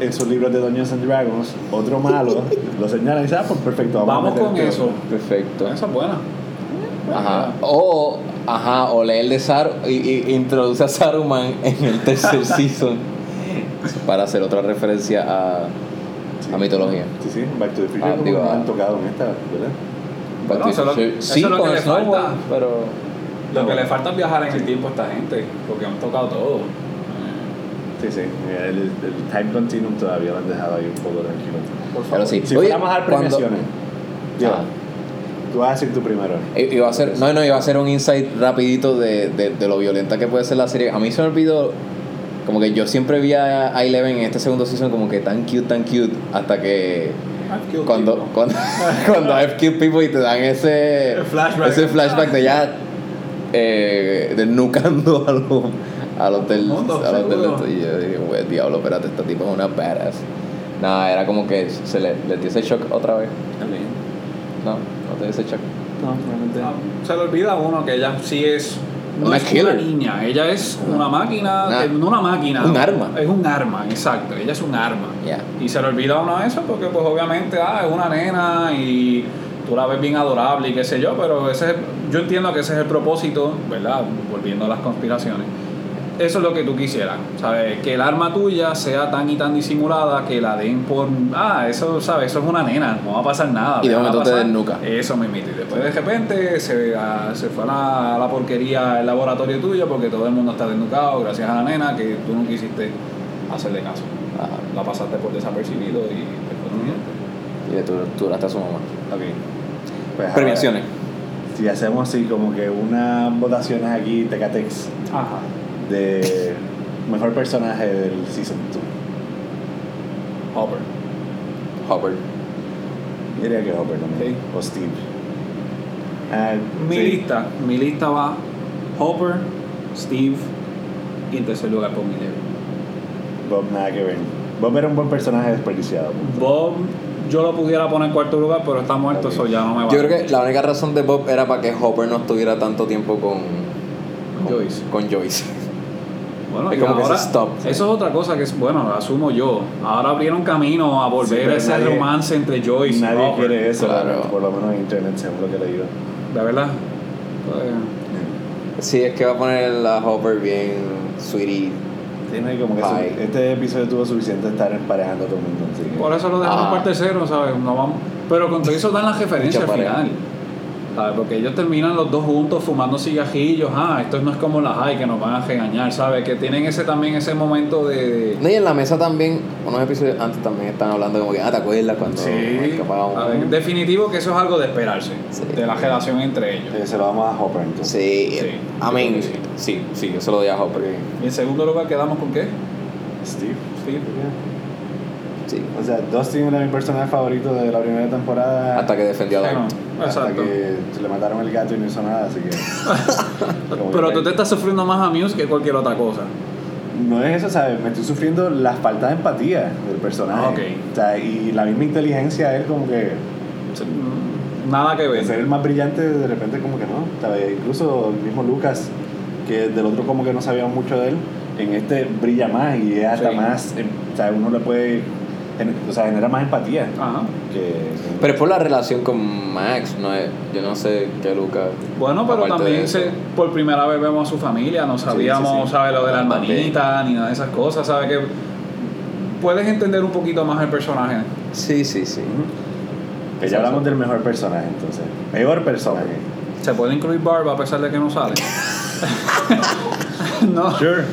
en sus libros de Dungeons and Dragons otro malo, <laughs> lo señalan y dicen, ah, pues perfecto, vamos, a Vamos con este eso. otro". Perfecto. Esa es buena. Ajá. O, ajá, o leer de Sar y, y introduce a Saruman en el tercer <laughs> season para hacer otra referencia a, Sí. a mitología. Sí, sí, Back to the Future Ah, digo, no ah. han tocado en esta, ¿verdad? Bueno, eso lo- sí, eso es lo que con le Snowball, falta. pero Lo que le falta es viajar en el tiempo a esta gente, porque han tocado todo. Sí, sí, el, el time continuum todavía lo han dejado ahí un poco tranquilo. Por favor. pero sí. Si Oye, fuéramos a dar premiaciones, yo, Ah. tú vas a decir tú primero. I- Iba a ser, no, no, iba a hacer un insight rapidito de, de, de lo violenta que puede ser la serie. A mí se me olvidó, como que yo siempre vi a, Eleven en este segundo season como que tan cute, tan cute, hasta que cuando, people. cuando, <laughs> cuando I've killed people y te dan ese flashback. ese flashback de ya eh, desnucando a los, <laughs> a los del, Mundo, a los del seguro. y yo dije, "Güey, diablo, espérate, esta tipo es una badass. Nada, era como que se le, le dio ese shock otra vez. No, no te dio ese shock. No, realmente. Ah, Se le olvida a uno que ella sí es. No Una es killer. una niña, ella es una máquina, Una- eh, no una máquina. un arma. Es un arma, exacto, ella es un arma. Y se le olvida a uno eso porque pues obviamente ah, es una nena y tú la ves bien adorable y qué sé yo, pero ese es- yo entiendo que ese es el propósito, ¿verdad? Volviendo a las conspiraciones. Eso es lo que tú quisieras, ¿sabes? Que el arma tuya sea tan y tan disimulada que la den por... Ah, eso, ¿sabes? Eso es una nena, no va a pasar nada. Y de momento te pasar. desnuca. Eso me Y después de repente se, ah, se fue a la, a la porquería el laboratorio tuyo porque todo el mundo está desnucado gracias a la nena que tú no quisiste hacerle caso. Ajá. La pasaste por desapercibido y después te Y le tu- turaste a su mamá. Ok. Pues Premiaciones. Si hacemos así como que unas votaciones aquí, Tecatex, Ajá. De mejor personaje del Season 2. Hopper. Hopper. Yo diría que Hopper también. Sí. O Steve. Ah, Mi sí. lista, mi lista va Hopper, Steve y en tercer lugar Bob Miller. Bob nada que ver. Bob era un buen personaje desperdiciado. Bob, yo lo pudiera poner en cuarto lugar, pero está muerto, eso ya no me va. Yo creo que la única razón de Bob era para que Hopper no estuviera tanto tiempo con, con Joyce. Con Joyce. Bueno, Es y como que ahora, ese stop. Eso es otra cosa que es, bueno, lo asumo yo. Ahora abrieron camino a Sí, volver pero ese nadie- romance entre Joyce y Nadie Hopper. quiere eso, claro. por lo menos en internet, según lo que he leído. De verdad. Pues, Sí, es que va a poner a Hopper bien sweetie. Tiene como que su- este episodio tuvo suficiente estar emparejando a todo el mundo. Así que- por eso lo dejamos Ah. para el tercero, ¿sabes? No vamos, pero con todo eso dan la referencia al final. ¿Sabes? Porque ellos terminan los dos juntos fumando cigajillos. Ah, esto no es como las hay que nos van a regañar, ¿sabes? Que tienen ese también ese momento de. No, y en la mesa también, unos episodios antes también están hablando como que, ah, ¿te acuerdas cuando Sí, a ver, definitivo que eso es algo de esperarse, Sí. de la relación entre ellos. Eh, se lo vamos a Hopper entonces. Sí, Sí, que sí. sí, sí, yo se lo doy a Hopper. Y en segundo lugar quedamos con qué? Steve. Steve. Sí. O sea, Dustin era mi personaje favorito de la primera temporada. Hasta que defendió a no, hasta Exacto. que se le mataron el gato y no hizo nada, así que. <laughs> Pero tú te estás sufriendo más a Muse que cualquier otra cosa. No es eso, ¿sabes? Me estoy sufriendo la falta de empatía del personaje. Ah, ok. O sea, y la misma inteligencia, él como que. Nada que ver. ser el más brillante, de repente como que no. ¿sabes? Incluso el mismo Lucas, que del otro como que no sabíamos mucho de él, en este brilla más y es hasta Sí. más. em, O sea, uno le puede. O sea, genera más empatía. Ajá. Que, Pero es por la relación con Max, no es, yo no sé qué Lucas. Bueno, pero también se, por primera vez vemos a su familia, no sabíamos, sí, sí. ¿sabes? Lo de la hermanita, ni nada de esas cosas, ¿sabes? Que puedes entender un poquito más el personaje. Sí, sí, sí. que ya hablamos del mejor personaje, entonces. Peor personaje. ¿Se puede incluir Barba a pesar de que no sale? <laughs> <laughs> no. Sure.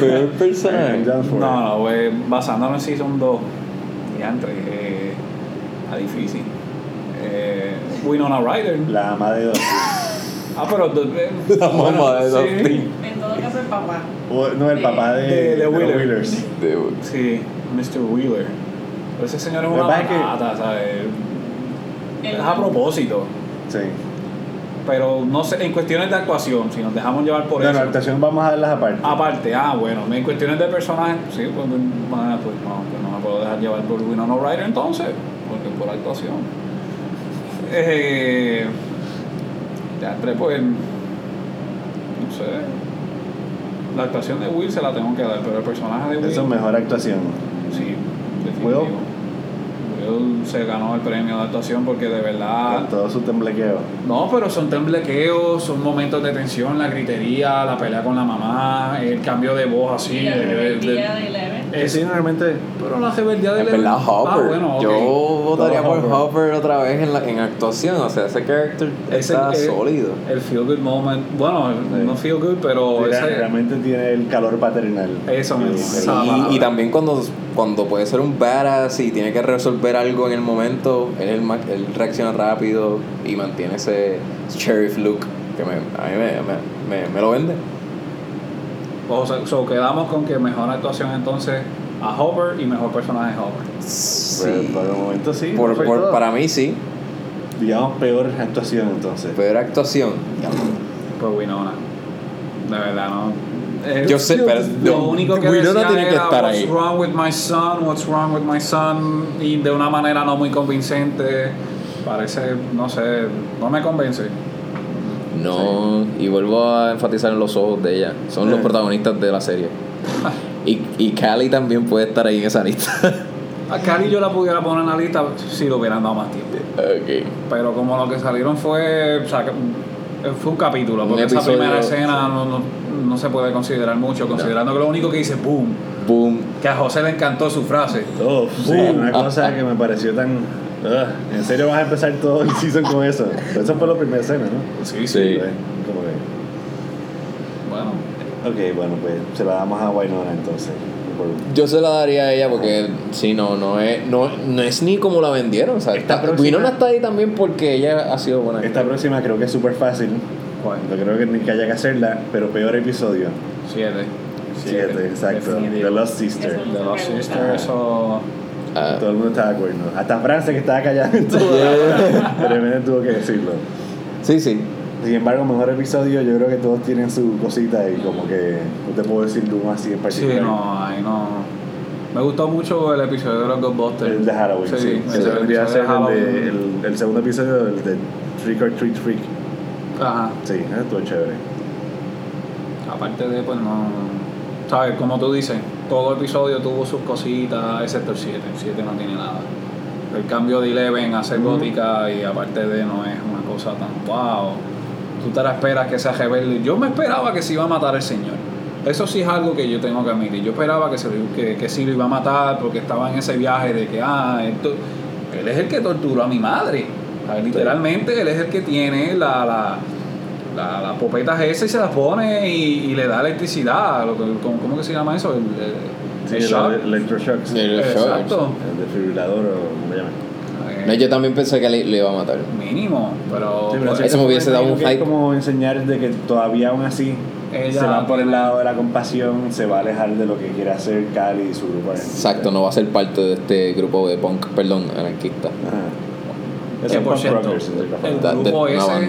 Peor personaje. No, no, güey, basándonos en Season 2, diantre, eh, está difícil. Eh, Winona Ryder. La ama de Dustin. Ah, pero... eh, <laughs> La mamá de sí. Dustin. En todo caso, el papá. O- no, el papá de, De- de Wheeler. Wheelers. De- Sí, Mr. Wheeler. Pero ese señor es una batata, ¿sabes? El- Es a propósito. Sí. Pero no sé, en cuestiones de actuación, si nos dejamos llevar por No, eso. la actuación vamos a darlas aparte. Aparte, ah, bueno, en cuestiones de personaje, sí, pues, pues, pues no, pues no me puedo dejar llevar por Winona Ryder entonces, porque por actuación. Eh, ya entré, pues, no sé. La actuación de Will se la tengo que dar, pero el personaje de Will. Eso es mejor actuación. Sí, definitivo. Will. Will se ganó el premio de actuación porque de verdad. Con todo su temblequeo. No, pero son temblequeos, son momentos de tensión, la gritería, la pelea con la mamá, el cambio de voz así. La de- de- rebeldía de- Eleven. es- sí, normalmente. pero la rebeldía de En Eleven- verdad, Hopper. Ah, bueno, ok. Yo votaría Todo por Hopper. Hopper otra vez en, la, en actuación. O sea, ese character está eh, sólido. El feel good moment. Bueno, Sí. no feel good, pero Mira, ese. realmente tiene el calor paternal. Eso mismo, Sí, y también cuando, cuando puede ser un badass y tiene que resolver algo en el momento, él, es el más- él reacciona rápido y mantiene ese sheriff look que me, a mí me, me, me, me lo vende. O sea, so, quedamos con que mejor actuación entonces a Hopper y mejor personaje Hopper. Pero por el momento sí. Por- para mí sí, Digamos, peor actuación entonces. peor actuación. Pues Winona. De verdad, no. Eh, Yo sé, pero lo único que Winona tiene que estar what's ahí". wrong with my son, what's wrong with my son, y de una manera no muy convincente. Parece, no sé, no me convence. No, y vuelvo a enfatizar en los ojos de ella. Son los Eh. protagonistas de la serie. <laughs> Y, y Callie también puede estar ahí en esa lista. <laughs> A Cari yo la pudiera poner en la lista si le hubieran dado más tiempo. ok. Pero como lo que salieron fue, o sea, fue un capítulo, Un porque esa episodio, primera escena no, no, no se puede considerar mucho, considerando que lo único que dice, boom, Boom. que a José le encantó su frase. Oh, sí, una cosa que me pareció tan. Ugh, ¿En serio vas a empezar todo el season con eso? Eso fue la primera escena, ¿no? Sí, Sí. Fue Como que. Bueno, Ok, bueno, pues se la damos a Wynonna entonces. Yo se la daría a ella porque sí, no, no es, no, no es ni como la vendieron. O sea, Esta está, próxima- Winona está ahí también porque ella ha sido buena. Esta próxima creo que es súper fácil. ¿Cuál? No creo que ni que haya que hacerla, pero peor episodio. Siete. Siete, exacto. Definitivo. The Lost Sister. The Lost Sister, eso. Ah, Todo el mundo está de acuerdo. Hasta Francia que estaba callada en todo. Tuvo que decirlo. sí, sí. Sin embargo, mejor episodio, yo creo que todos tienen su cosita y como que no te puedo decir de uno así en Sí, particular. no, ahí no. Me gustó mucho el episodio de los Ghostbusters. El de Halloween, sí. Sí, Ese el vendría a ser de- el segundo episodio del de Trick or Treat Freak. Ajá. Sí, ese estuvo chévere. Aparte de, pues no. ¿Sabes? Como tú dices, todo episodio tuvo sus cositas, excepto el 7. El 7 no tiene nada. El cambio de Eleven a ser gótica y aparte de no es una cosa tan wow. Tú te la esperas que sea rebelde. Yo me esperaba que se iba a matar el señor. Eso sí es algo que yo tengo que admitir. Yo esperaba que, se que, que sí lo iba a matar porque estaba en ese viaje de que, ah, esto- él es el que torturó a mi madre. A ver, literalmente él es el que tiene la, la, la, las popetas esas y se las pone y, y le da electricidad. Lo que, ¿cómo, cómo que se llama eso? El, el- Sí, el el shock. El- El Exacto. desfibrilador o como llaman. Eh, No, yo también pensé que le, le iba a matar. Mínimo, pero. Sí, pero pues, sí, Eso me hubiese dado un hype. Es como enseñar de que todavía aún así Ella se va por el lado de la compasión, se va a alejar de lo que quiere hacer Cali y su grupo. Exacto, no va a ser parte de este grupo de punk, perdón, anarquista. Ajá. Que Son por punk cierto, rockers, de otra el grupo ese.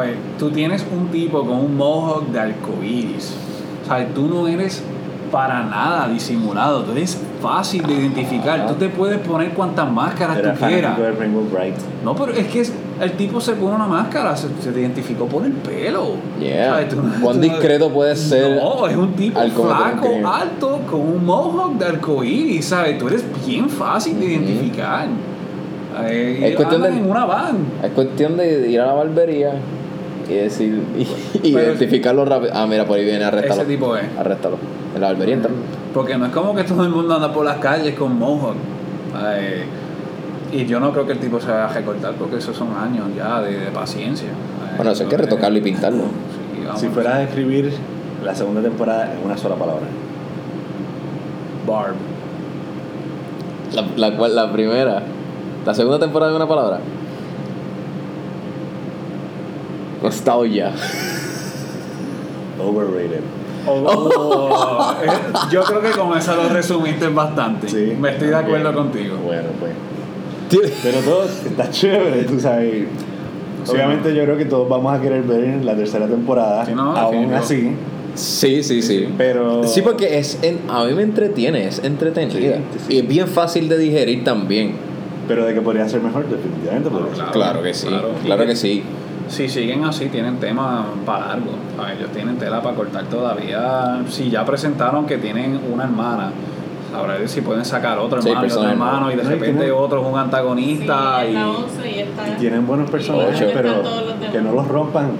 ver, tú tienes un tipo con un mohawk de arcoíris. Sea, tú no eres para nada disimulado, tú eres fácil de identificar. Tú te puedes poner cuantas máscaras Era tú quieras. No, pero es que es- el tipo se pone una máscara, se, se te identificó por el pelo. Yeah. ¿Sabes? Tú ¿Cuán tú discreto puede ser No, es un tipo flaco, alto, con un mohawk de arcoíris, ¿sabes? Tú eres bien fácil de Ujú. identificar. Es cuestión de- en una van. Es cuestión de ir a la barbería y decir <laughs> y, Pero- identificarlo rápido. Ah, mira, por ahí viene, arréstalo. Ese tipo es. Arréstalo. En la barbería entra. Porque no es como que todo el mundo anda por las calles con mohawk. Ay, y yo no creo que el tipo se vaya a recortar porque esos son años ya de, de paciencia. Ay, Bueno, eso hay que retocarlo y pintarlo. sí, vamos. Si fueras a describir la segunda temporada en una sola palabra. Barb. La, la, cual- la primera. La segunda temporada de una palabra. Nostalgia. Overrated. Oh, eh, yo creo que con eso lo resumiste bastante. Sí. Me estoy de acuerdo Bien. contigo. Bueno, pues. Pero todo está chévere, tú sabes. Sí, Obviamente yo creo que todos vamos a querer ver la tercera temporada. Sí, no, aún así. Sí, sí, sí. Pero. Sí, porque es en- a mí me entretiene, es entretenida. Sí, sí, sí. Y es bien fácil de digerir también. Pero de que podría ser mejor, definitivamente podría ser. claro. Claro que sí, claro. claro que sí. Si siguen así, tienen tema para largo. Ellos tienen tela para cortar todavía. Si ya presentaron que tienen una hermana, sabrá si pueden sacar otro hermano y otro hermano y de repente tienen- otro es un antagonista. Sí, y... está 11 y está. Y tienen buenos personajes, Ocho. pero los que no los rompan.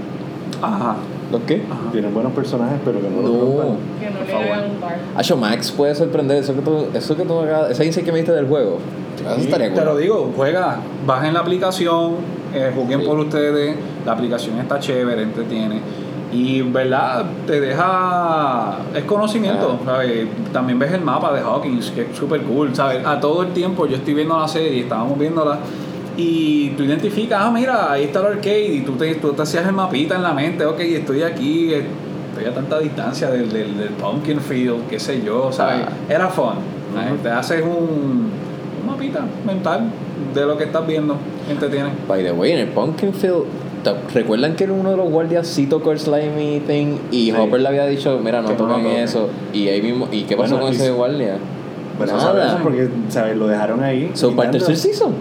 Ajá. ¿Los qué? ajá. Tienen buenos personajes, pero que no, los No. rompan. Que no Por le favor. hagan un bar. Hacho Max puede sorprender. Eso que tú, eso que tú acabas- esa insight que me diste del juego. Eso Te lo digo, juega, bajen la aplicación, eh, juguen Sí. por ustedes, la aplicación está chévere, entretiene. Y, ¿verdad? Te deja. Es conocimiento. ¿sabes? También ves el mapa de Hawkins, que es súper cool, ¿sabes? A todo el tiempo yo estoy viendo la serie, estábamos viéndola, y tú identificas, ah, mira, ahí está el arcade, y tú te, tú te hacías el mapita en la mente, ok, estoy aquí, eh, estoy a tanta distancia del, del, del Pumpkin Field, qué sé yo, ¿sabes? Ah. Era fun. Te haces un mapita mental de lo que estás viendo, entretiene. By the way, en el Pumpkin Field, ¿te- ¿recuerdan que era uno de los guardias sí tocó el slimy thing? Y Sí. Hopper le había dicho, mira, no no toquen toquen. eso. Y ahí mismo, ¿y qué pasó Bueno, con y ese guardia? Bueno, Nada. porque, ¿sabes? Lo dejaron ahí. So, para el tercer season.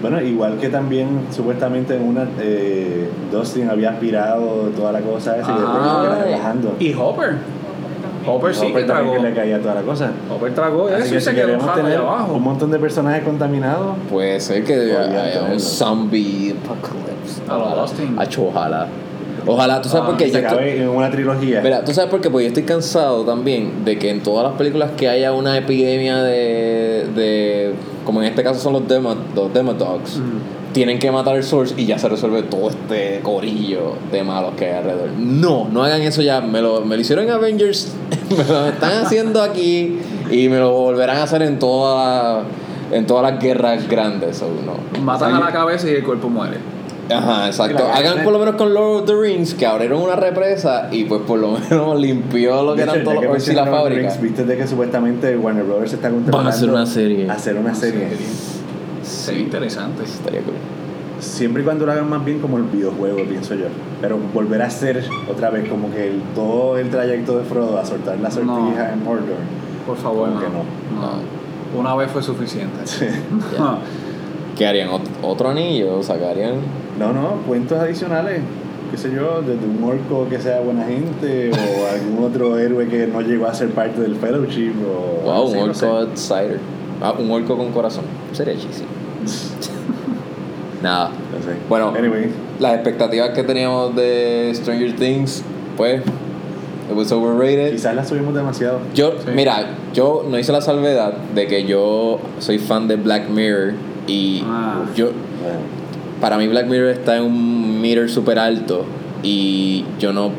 Bueno, igual que también supuestamente en una eh, Dustin había aspirado toda la cosa esa y después Ah, relajando. Y Hopper. Hopper sí Hopper que también tragó. que le caía toda la cosa. Hopper tragó Así eso que y se quedó queremos tener abajo. un montón de personajes contaminados, Puede ser que haya un zombie apocalypse. A lo Ojalá. Austin. Acho, ojalá. Ojalá, tú sabes Ah, por qué se yo estoy- acabe en una trilogía. Mira, tú sabes por qué, porque yo estoy cansado también de que en todas las películas que haya una epidemia de, de como en este caso son los demo, los Demodogs, tienen que matar el Source y ya se resuelve todo este corillo de malos que hay alrededor. No, no hagan eso ya, me lo, me lo hicieron en Avengers, <laughs> me lo están haciendo aquí y me lo volverán a hacer en todas en todas las guerras grandes. so, no. Matan O a la cabeza y el cuerpo muere. Ajá, exacto. Hagan por lo menos con Lord of the Rings, que abrieron una represa y pues por lo <laughs> menos limpió lo que eran todos los y la fábrica. Rings, Viste de que supuestamente Warner Brothers está contemplando Van a hacer una serie. hacer una serie. Sería interesante. Estaría cool. Siempre y cuando lo hagan más bien como el videojuego, pienso yo. Pero volver a hacer otra vez como que el, todo el trayecto de Frodo a soltar la sortija en Mordor. Por favor, no. que no. No. Una vez fue suficiente. Sí. <laughs> ¿Qué harían? ¿Ot- ¿Otro anillo? ¿Sacarían? No, no, cuentos adicionales. Qué sé yo, desde un orco que sea buena gente o algún otro héroe que no llegó a ser parte del Fellowship o. Wow, así, un no orco sé. outsider. Ah, un orco con corazón. Sería chisi. Nada. Bueno, Anyway, las expectativas que teníamos de Stranger Things, pues, it was overrated. quizás la subimos demasiado. Yo, Sí. mira, yo no hice la salvedad de que yo soy fan de Black Mirror y Ah. yo Bueno, para mí Black Mirror está en un meter súper alto y yo no,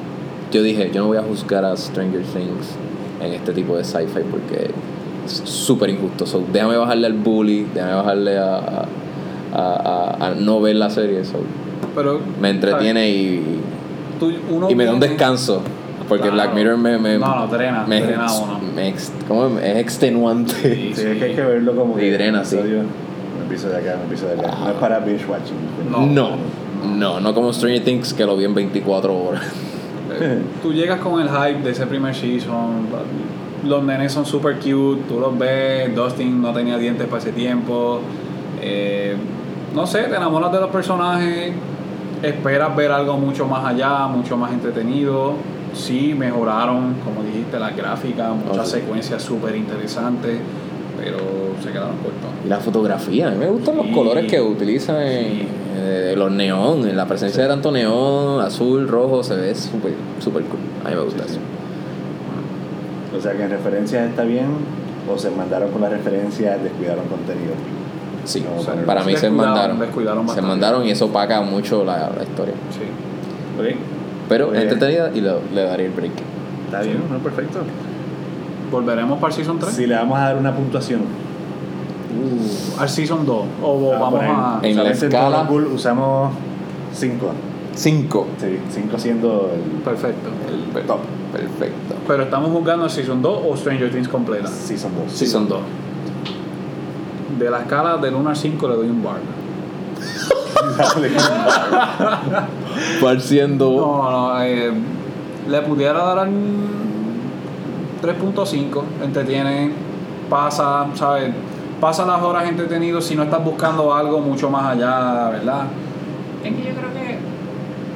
yo dije, yo no voy a juzgar a Stranger Things en este tipo de sci-fi porque es súper injusto. So, déjame bajarle al bully, déjame bajarle a, a, a- a no ver la serie. so, Pero, me entretiene y, tú- uno y me da un descanso. Porque Claro. Black Mirror me, me, No, no, drena, me, drena ex- uno. me ex- ¿cómo? es extenuante. Sí, Sí, es que hay que verlo como Y drena, sí. episodio, Un episodio de acá, un episodio de acá. No es para binge watching. No. No, no, no como Stranger Things que lo vi en 24 horas. <laughs> Tú llegas con el hype de ese primer season. Los nenes son super cute, tú los ves. Dustin no tenía dientes para ese tiempo. eh, no sé, te enamoras de los personajes. Esperas ver algo mucho más allá, mucho más entretenido. Sí, mejoraron, como dijiste, las gráficas, muchas Oh, sí. secuencias súper interesantes, pero se quedaron cortos. Y la fotografía, a mí me gustan los Sí. colores que utilizan en, Sí. eh, los neón, en la presencia de tanto neón, azul, rojo, se ve súper super cool. A mí me gusta eso. O sea que en referencias está bien, o se mandaron con las referencias, descuidaron contenido. Sí, o sea, para mí se mandaron. Se mandaron y eso opaca mucho la, la historia. Sí. ¿Ok? Pero Eh. entretenida y le, le daría el break. Está bien, no, perfecto. ¿Volveremos para el Season 3? Si le vamos a dar una puntuación, Al Season 2. O vamos a vamos a... En la en escala- Bull usamos 5. 5. Sí, 5 siendo el Perfecto. top. Perfecto. Pero estamos jugando el Season 2 o Stranger Things completa. Season 2. Sí, son dos. De la escala del 1 al 5 le doy un bar. <laughs> ¿Cuál siendo? No, no, eh, le pudiera dar un 3.5. Entretiene, pasa, ¿sabes? Pasa las horas entretenido si no estás buscando algo mucho más allá, ¿verdad? Es que yo creo que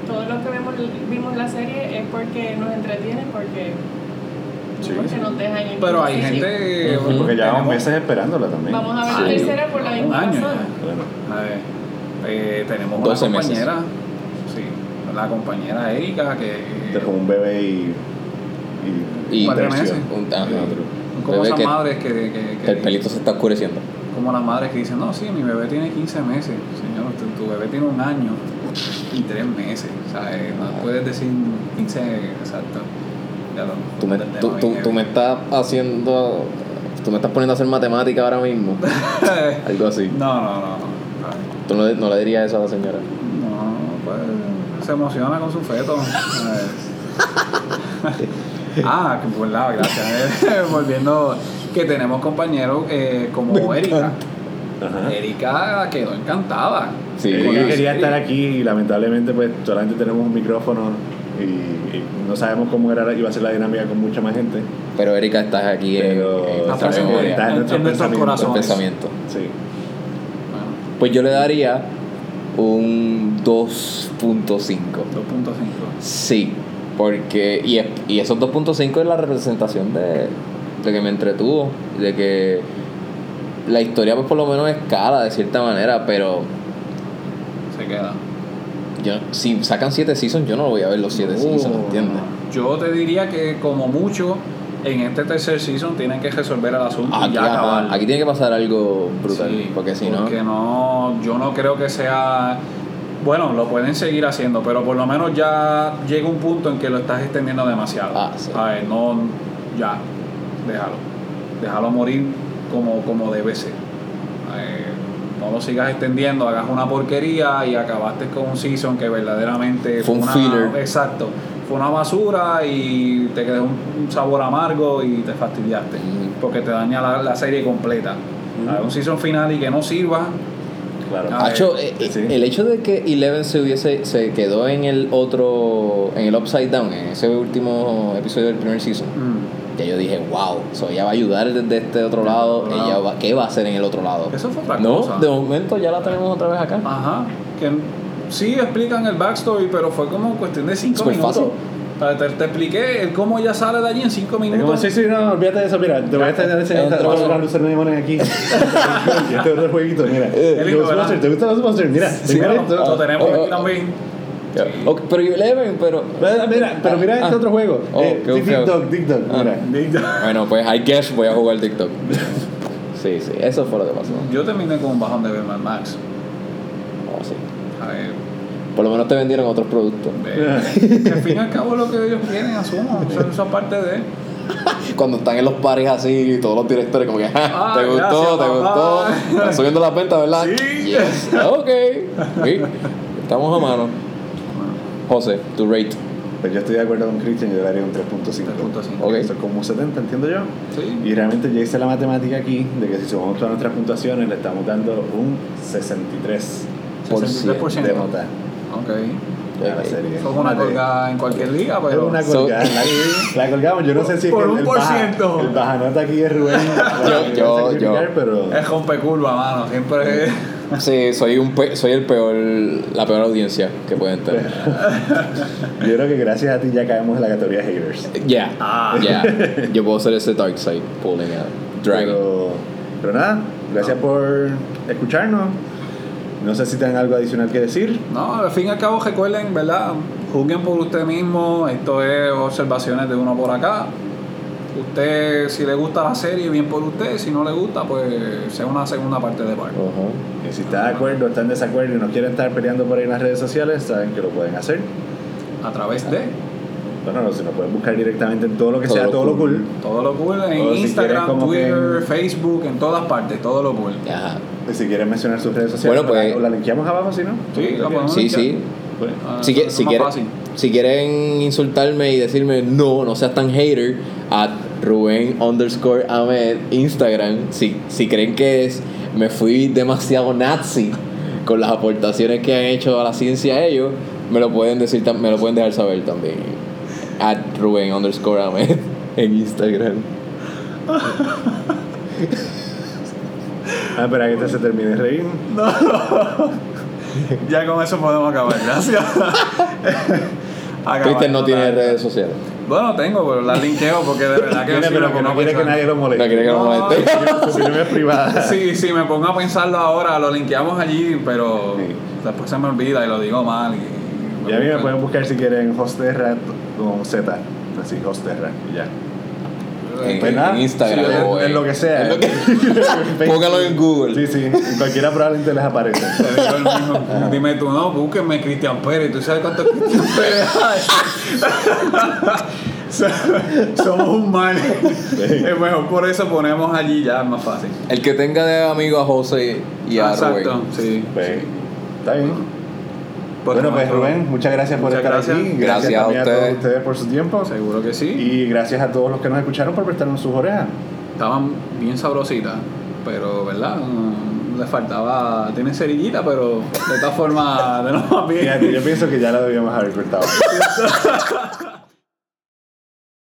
todos los que vemos, vimos la serie es porque nos entretiene, porque, Sí, porque nos dejan en Pero hay gente... Ujú. Porque llevamos meses esperándola también. Vamos a ver Sí. la tercera por la Un misma año razón. Bueno, A ver, eh, tenemos 12 una meses. compañera, sí, la compañera Erika, que es como un bebé y. y, Y Cuatro meses. Un, ajá. como Bebé esas que- madres que, que- que- el pelito se está oscureciendo. como las madres que dicen, no, sí, mi bebé tiene 15 meses, señor, tu, tu bebé tiene un año y 3 meses, o sea, eh, no puedes decir 15, exacto. Tú me, tú, tú, tú me estás haciendo. Tú me estás poniendo a hacer matemática ahora mismo. <laughs> Algo así. no, no, no. Tú no, le- no le dirías eso a la señora. No, pues se emociona con su feto. Eh. <laughs> ah, que por lado, gracias. Eh, <laughs> Volviendo, que tenemos compañeros eh, como Erika. Ajá. Erika quedó encantada. Sí. la quería serie. estar aquí y lamentablemente pues solamente tenemos un micrófono y, y no sabemos cómo era, iba a ser la dinámica con mucha más gente. Pero Erika, estás aquí en- Pero en, Está nuestra está presente memoria, está en en, nuestros en nuestros pensamiento. Sí. Bueno, Pues yo le daría un 2.5. 2.5. Sí, porque. Y, es- y esos 2.5 es la representación de, de que me entretuvo, de que la historia, pues por lo menos escala de cierta manera, pero Se queda. Yo, si sacan 7 seasons, yo no voy a ver los 7 seasons, Uh, ¿entiendes? Yo te diría que como mucho en este tercer season tienen que resolver el asunto y Aquí, ya ajá, acabar. aquí tiene que pasar algo brutal, Sí, porque si no. porque no, yo no creo que sea. Bueno, lo pueden seguir haciendo, pero por lo menos ya llega un punto en que lo estás extendiendo demasiado. Ah, sí. ¿Sabes? No, ya, déjalo. Déjalo morir como, como debe ser. No lo sigas extendiendo, hagas una porquería y acabaste con un season que verdaderamente Fue un una, filler. Exacto. Fue una basura y te quedó un, sabor amargo y te fastidiaste. Ujú. Porque te daña la, la serie completa. Ujú. Un season final y que no sirva. Claro. Hacho, eh, eh, sí. el hecho de que Eleven se hubiese se quedó en el otro en el Upside Down en ese último episodio del primer season Mm. Ya yo dije wow so ella va a ayudar desde este otro lado ella va, qué va a hacer en el otro lado Eso fue otra no cosa. de momento ya la tenemos otra vez acá Ajá. Que sí explican el backstory, pero fue como cuestión de cinco minutos. fácil. Te, te expliqué el cómo ella sale de allí en cinco Es como, minutos. sí, sí, no, olvídate de eso, mira, te voy a estar enseñando Entra- vamos a luces aquí. <laughs> este otro jueguito, mira. ¿te gusta Ghostbusters? Mira, Sí, mira lo, esto. lo tenemos Oh, oh, aquí oh. también. Pero Eleven pero Mira, mira, pero mira Ah, este otro juego. oh, eh, Tic Dog, Ah. mira. bueno pues I guess voy a jugar TikTok <laughs> sí sí eso fue lo que pasó Yo terminé con un bajón de ver Mad Max. oh, sí. A ¿sabes? Por lo menos te vendieron otros productos. Eh, que al fin y al cabo lo que ellos quieren, asumo. Eso, eso es parte de. <laughs> Cuando están en los pares así, todos los directores como que, "Ja, Ah, ¿te gustó? gracias, ¿Te papá". gustó? Están subiendo las ventas, ¿verdad? Sí. Yes. Ok. Sí. Estamos a mano. José, tu rate. Pues yo estoy de acuerdo con Christian, yo le daría un 3.5. 3.5. Ok. Eso es como un 70, entiendo yo. Sí. Y realmente ya hice la matemática aquí de que si sumamos todas nuestras puntuaciones le estamos dando un 63 Por 63%. de nota Ok. a la serie. Es una colgada en cualquier liga, Es pero. una So- colgada. la, la colgamos. Yo no sé si es Por que un el, por baja, ciento. el baja nota aquí es Rubén. <laughs> Yo- yo- yo. Pero Es rompecurva, mano. Siempre es. Sí, soy, un pe- soy el peor, la peor audiencia que pueden tener. <laughs> yo creo que gracias a ti ya caemos en la categoría haters. Ya, Ah. ya. Yo puedo ser ese dark side pulling out. Dragon. Pero, pero nada, gracias por escucharnos. No sé si tienen algo adicional que decir. No, al fin y al cabo, recuerden, ¿verdad? Juzguen por usted mismo. Esto es observaciones de uno por acá. Usted, si le gusta la serie, bien por usted. Si no le gusta, pues sea una segunda parte de parte. Ajá. Y si está de acuerdo, está en desacuerdo y no quieren estar peleando por ahí en las redes sociales, saben que lo pueden hacer. A través de Bueno, no, si nos pueden buscar directamente en todo lo que Todo sea, lo todo lo cool. todo lo cool en si Instagram, quieren Twitter, en- Facebook, en todas partes. Todo lo cool. Ajá. Y si quieren mencionar sus redes sociales, Bueno, pues- o la linkeamos abajo, si no. Sí, la Sí, sí. Pues, Ah, Si, si. Si quieren insultarme y decirme no, no seas tan hater, a Rubén underscore Ahmed Instagram, si, si creen que es me fui demasiado nazi con las aportaciones que han hecho a la ciencia ellos, me lo pueden decir me lo pueden dejar saber también. At Rubén underscore Ahmed <laughs> en Instagram. Ah, espera que este se termine de reír. Ya con eso podemos acabar. Gracias. <laughs> Cristian no tiene redes sociales. Bueno, tengo, pero la linkeo porque de <laughs> verdad que pero que no quiere que nadie lo moleste. No quiere que lo No, moleste. Su opinión es privada. <laughs> Sí, sí, me pongo a pensarlo ahora, lo linkeamos allí, pero Sí. después se me olvida y lo digo mal. Y, Y a mí me pueden buscar si quieren Hosterra con Z. Así, Hosterra. Y ya. En, Pues en Instagram sí, o en, en lo que sea. en lo que- <laughs> <laughs> Póngalo en Google. Sí, sí. En cualquiera probablemente les aparece. Te digo el mismo. Dime tú, no, búsquenme Cristian Pérez. ¿Tú sabes cuántos Cristian <laughs> Pérez hay? Somos un mal. Es mejor por eso ponemos allí ya, es más fácil. El que tenga de amigo a José y a Exacto, Rubén. sí. Pues, está bien. Pues bueno, pues Rubén, muchas gracias por estar gracias. aquí. Gracias a a todos ustedes. ustedes por su tiempo. Seguro que sí. Y gracias a todos los que nos escucharon por prestarnos sus orejas. Estaban bien sabrositas, pero, ¿verdad? Le faltaba. Tiene cerillita, pero de todas formas, <laughs> de lo más bien. Fíjate, yo pienso que ya la debíamos haber cortado. <laughs>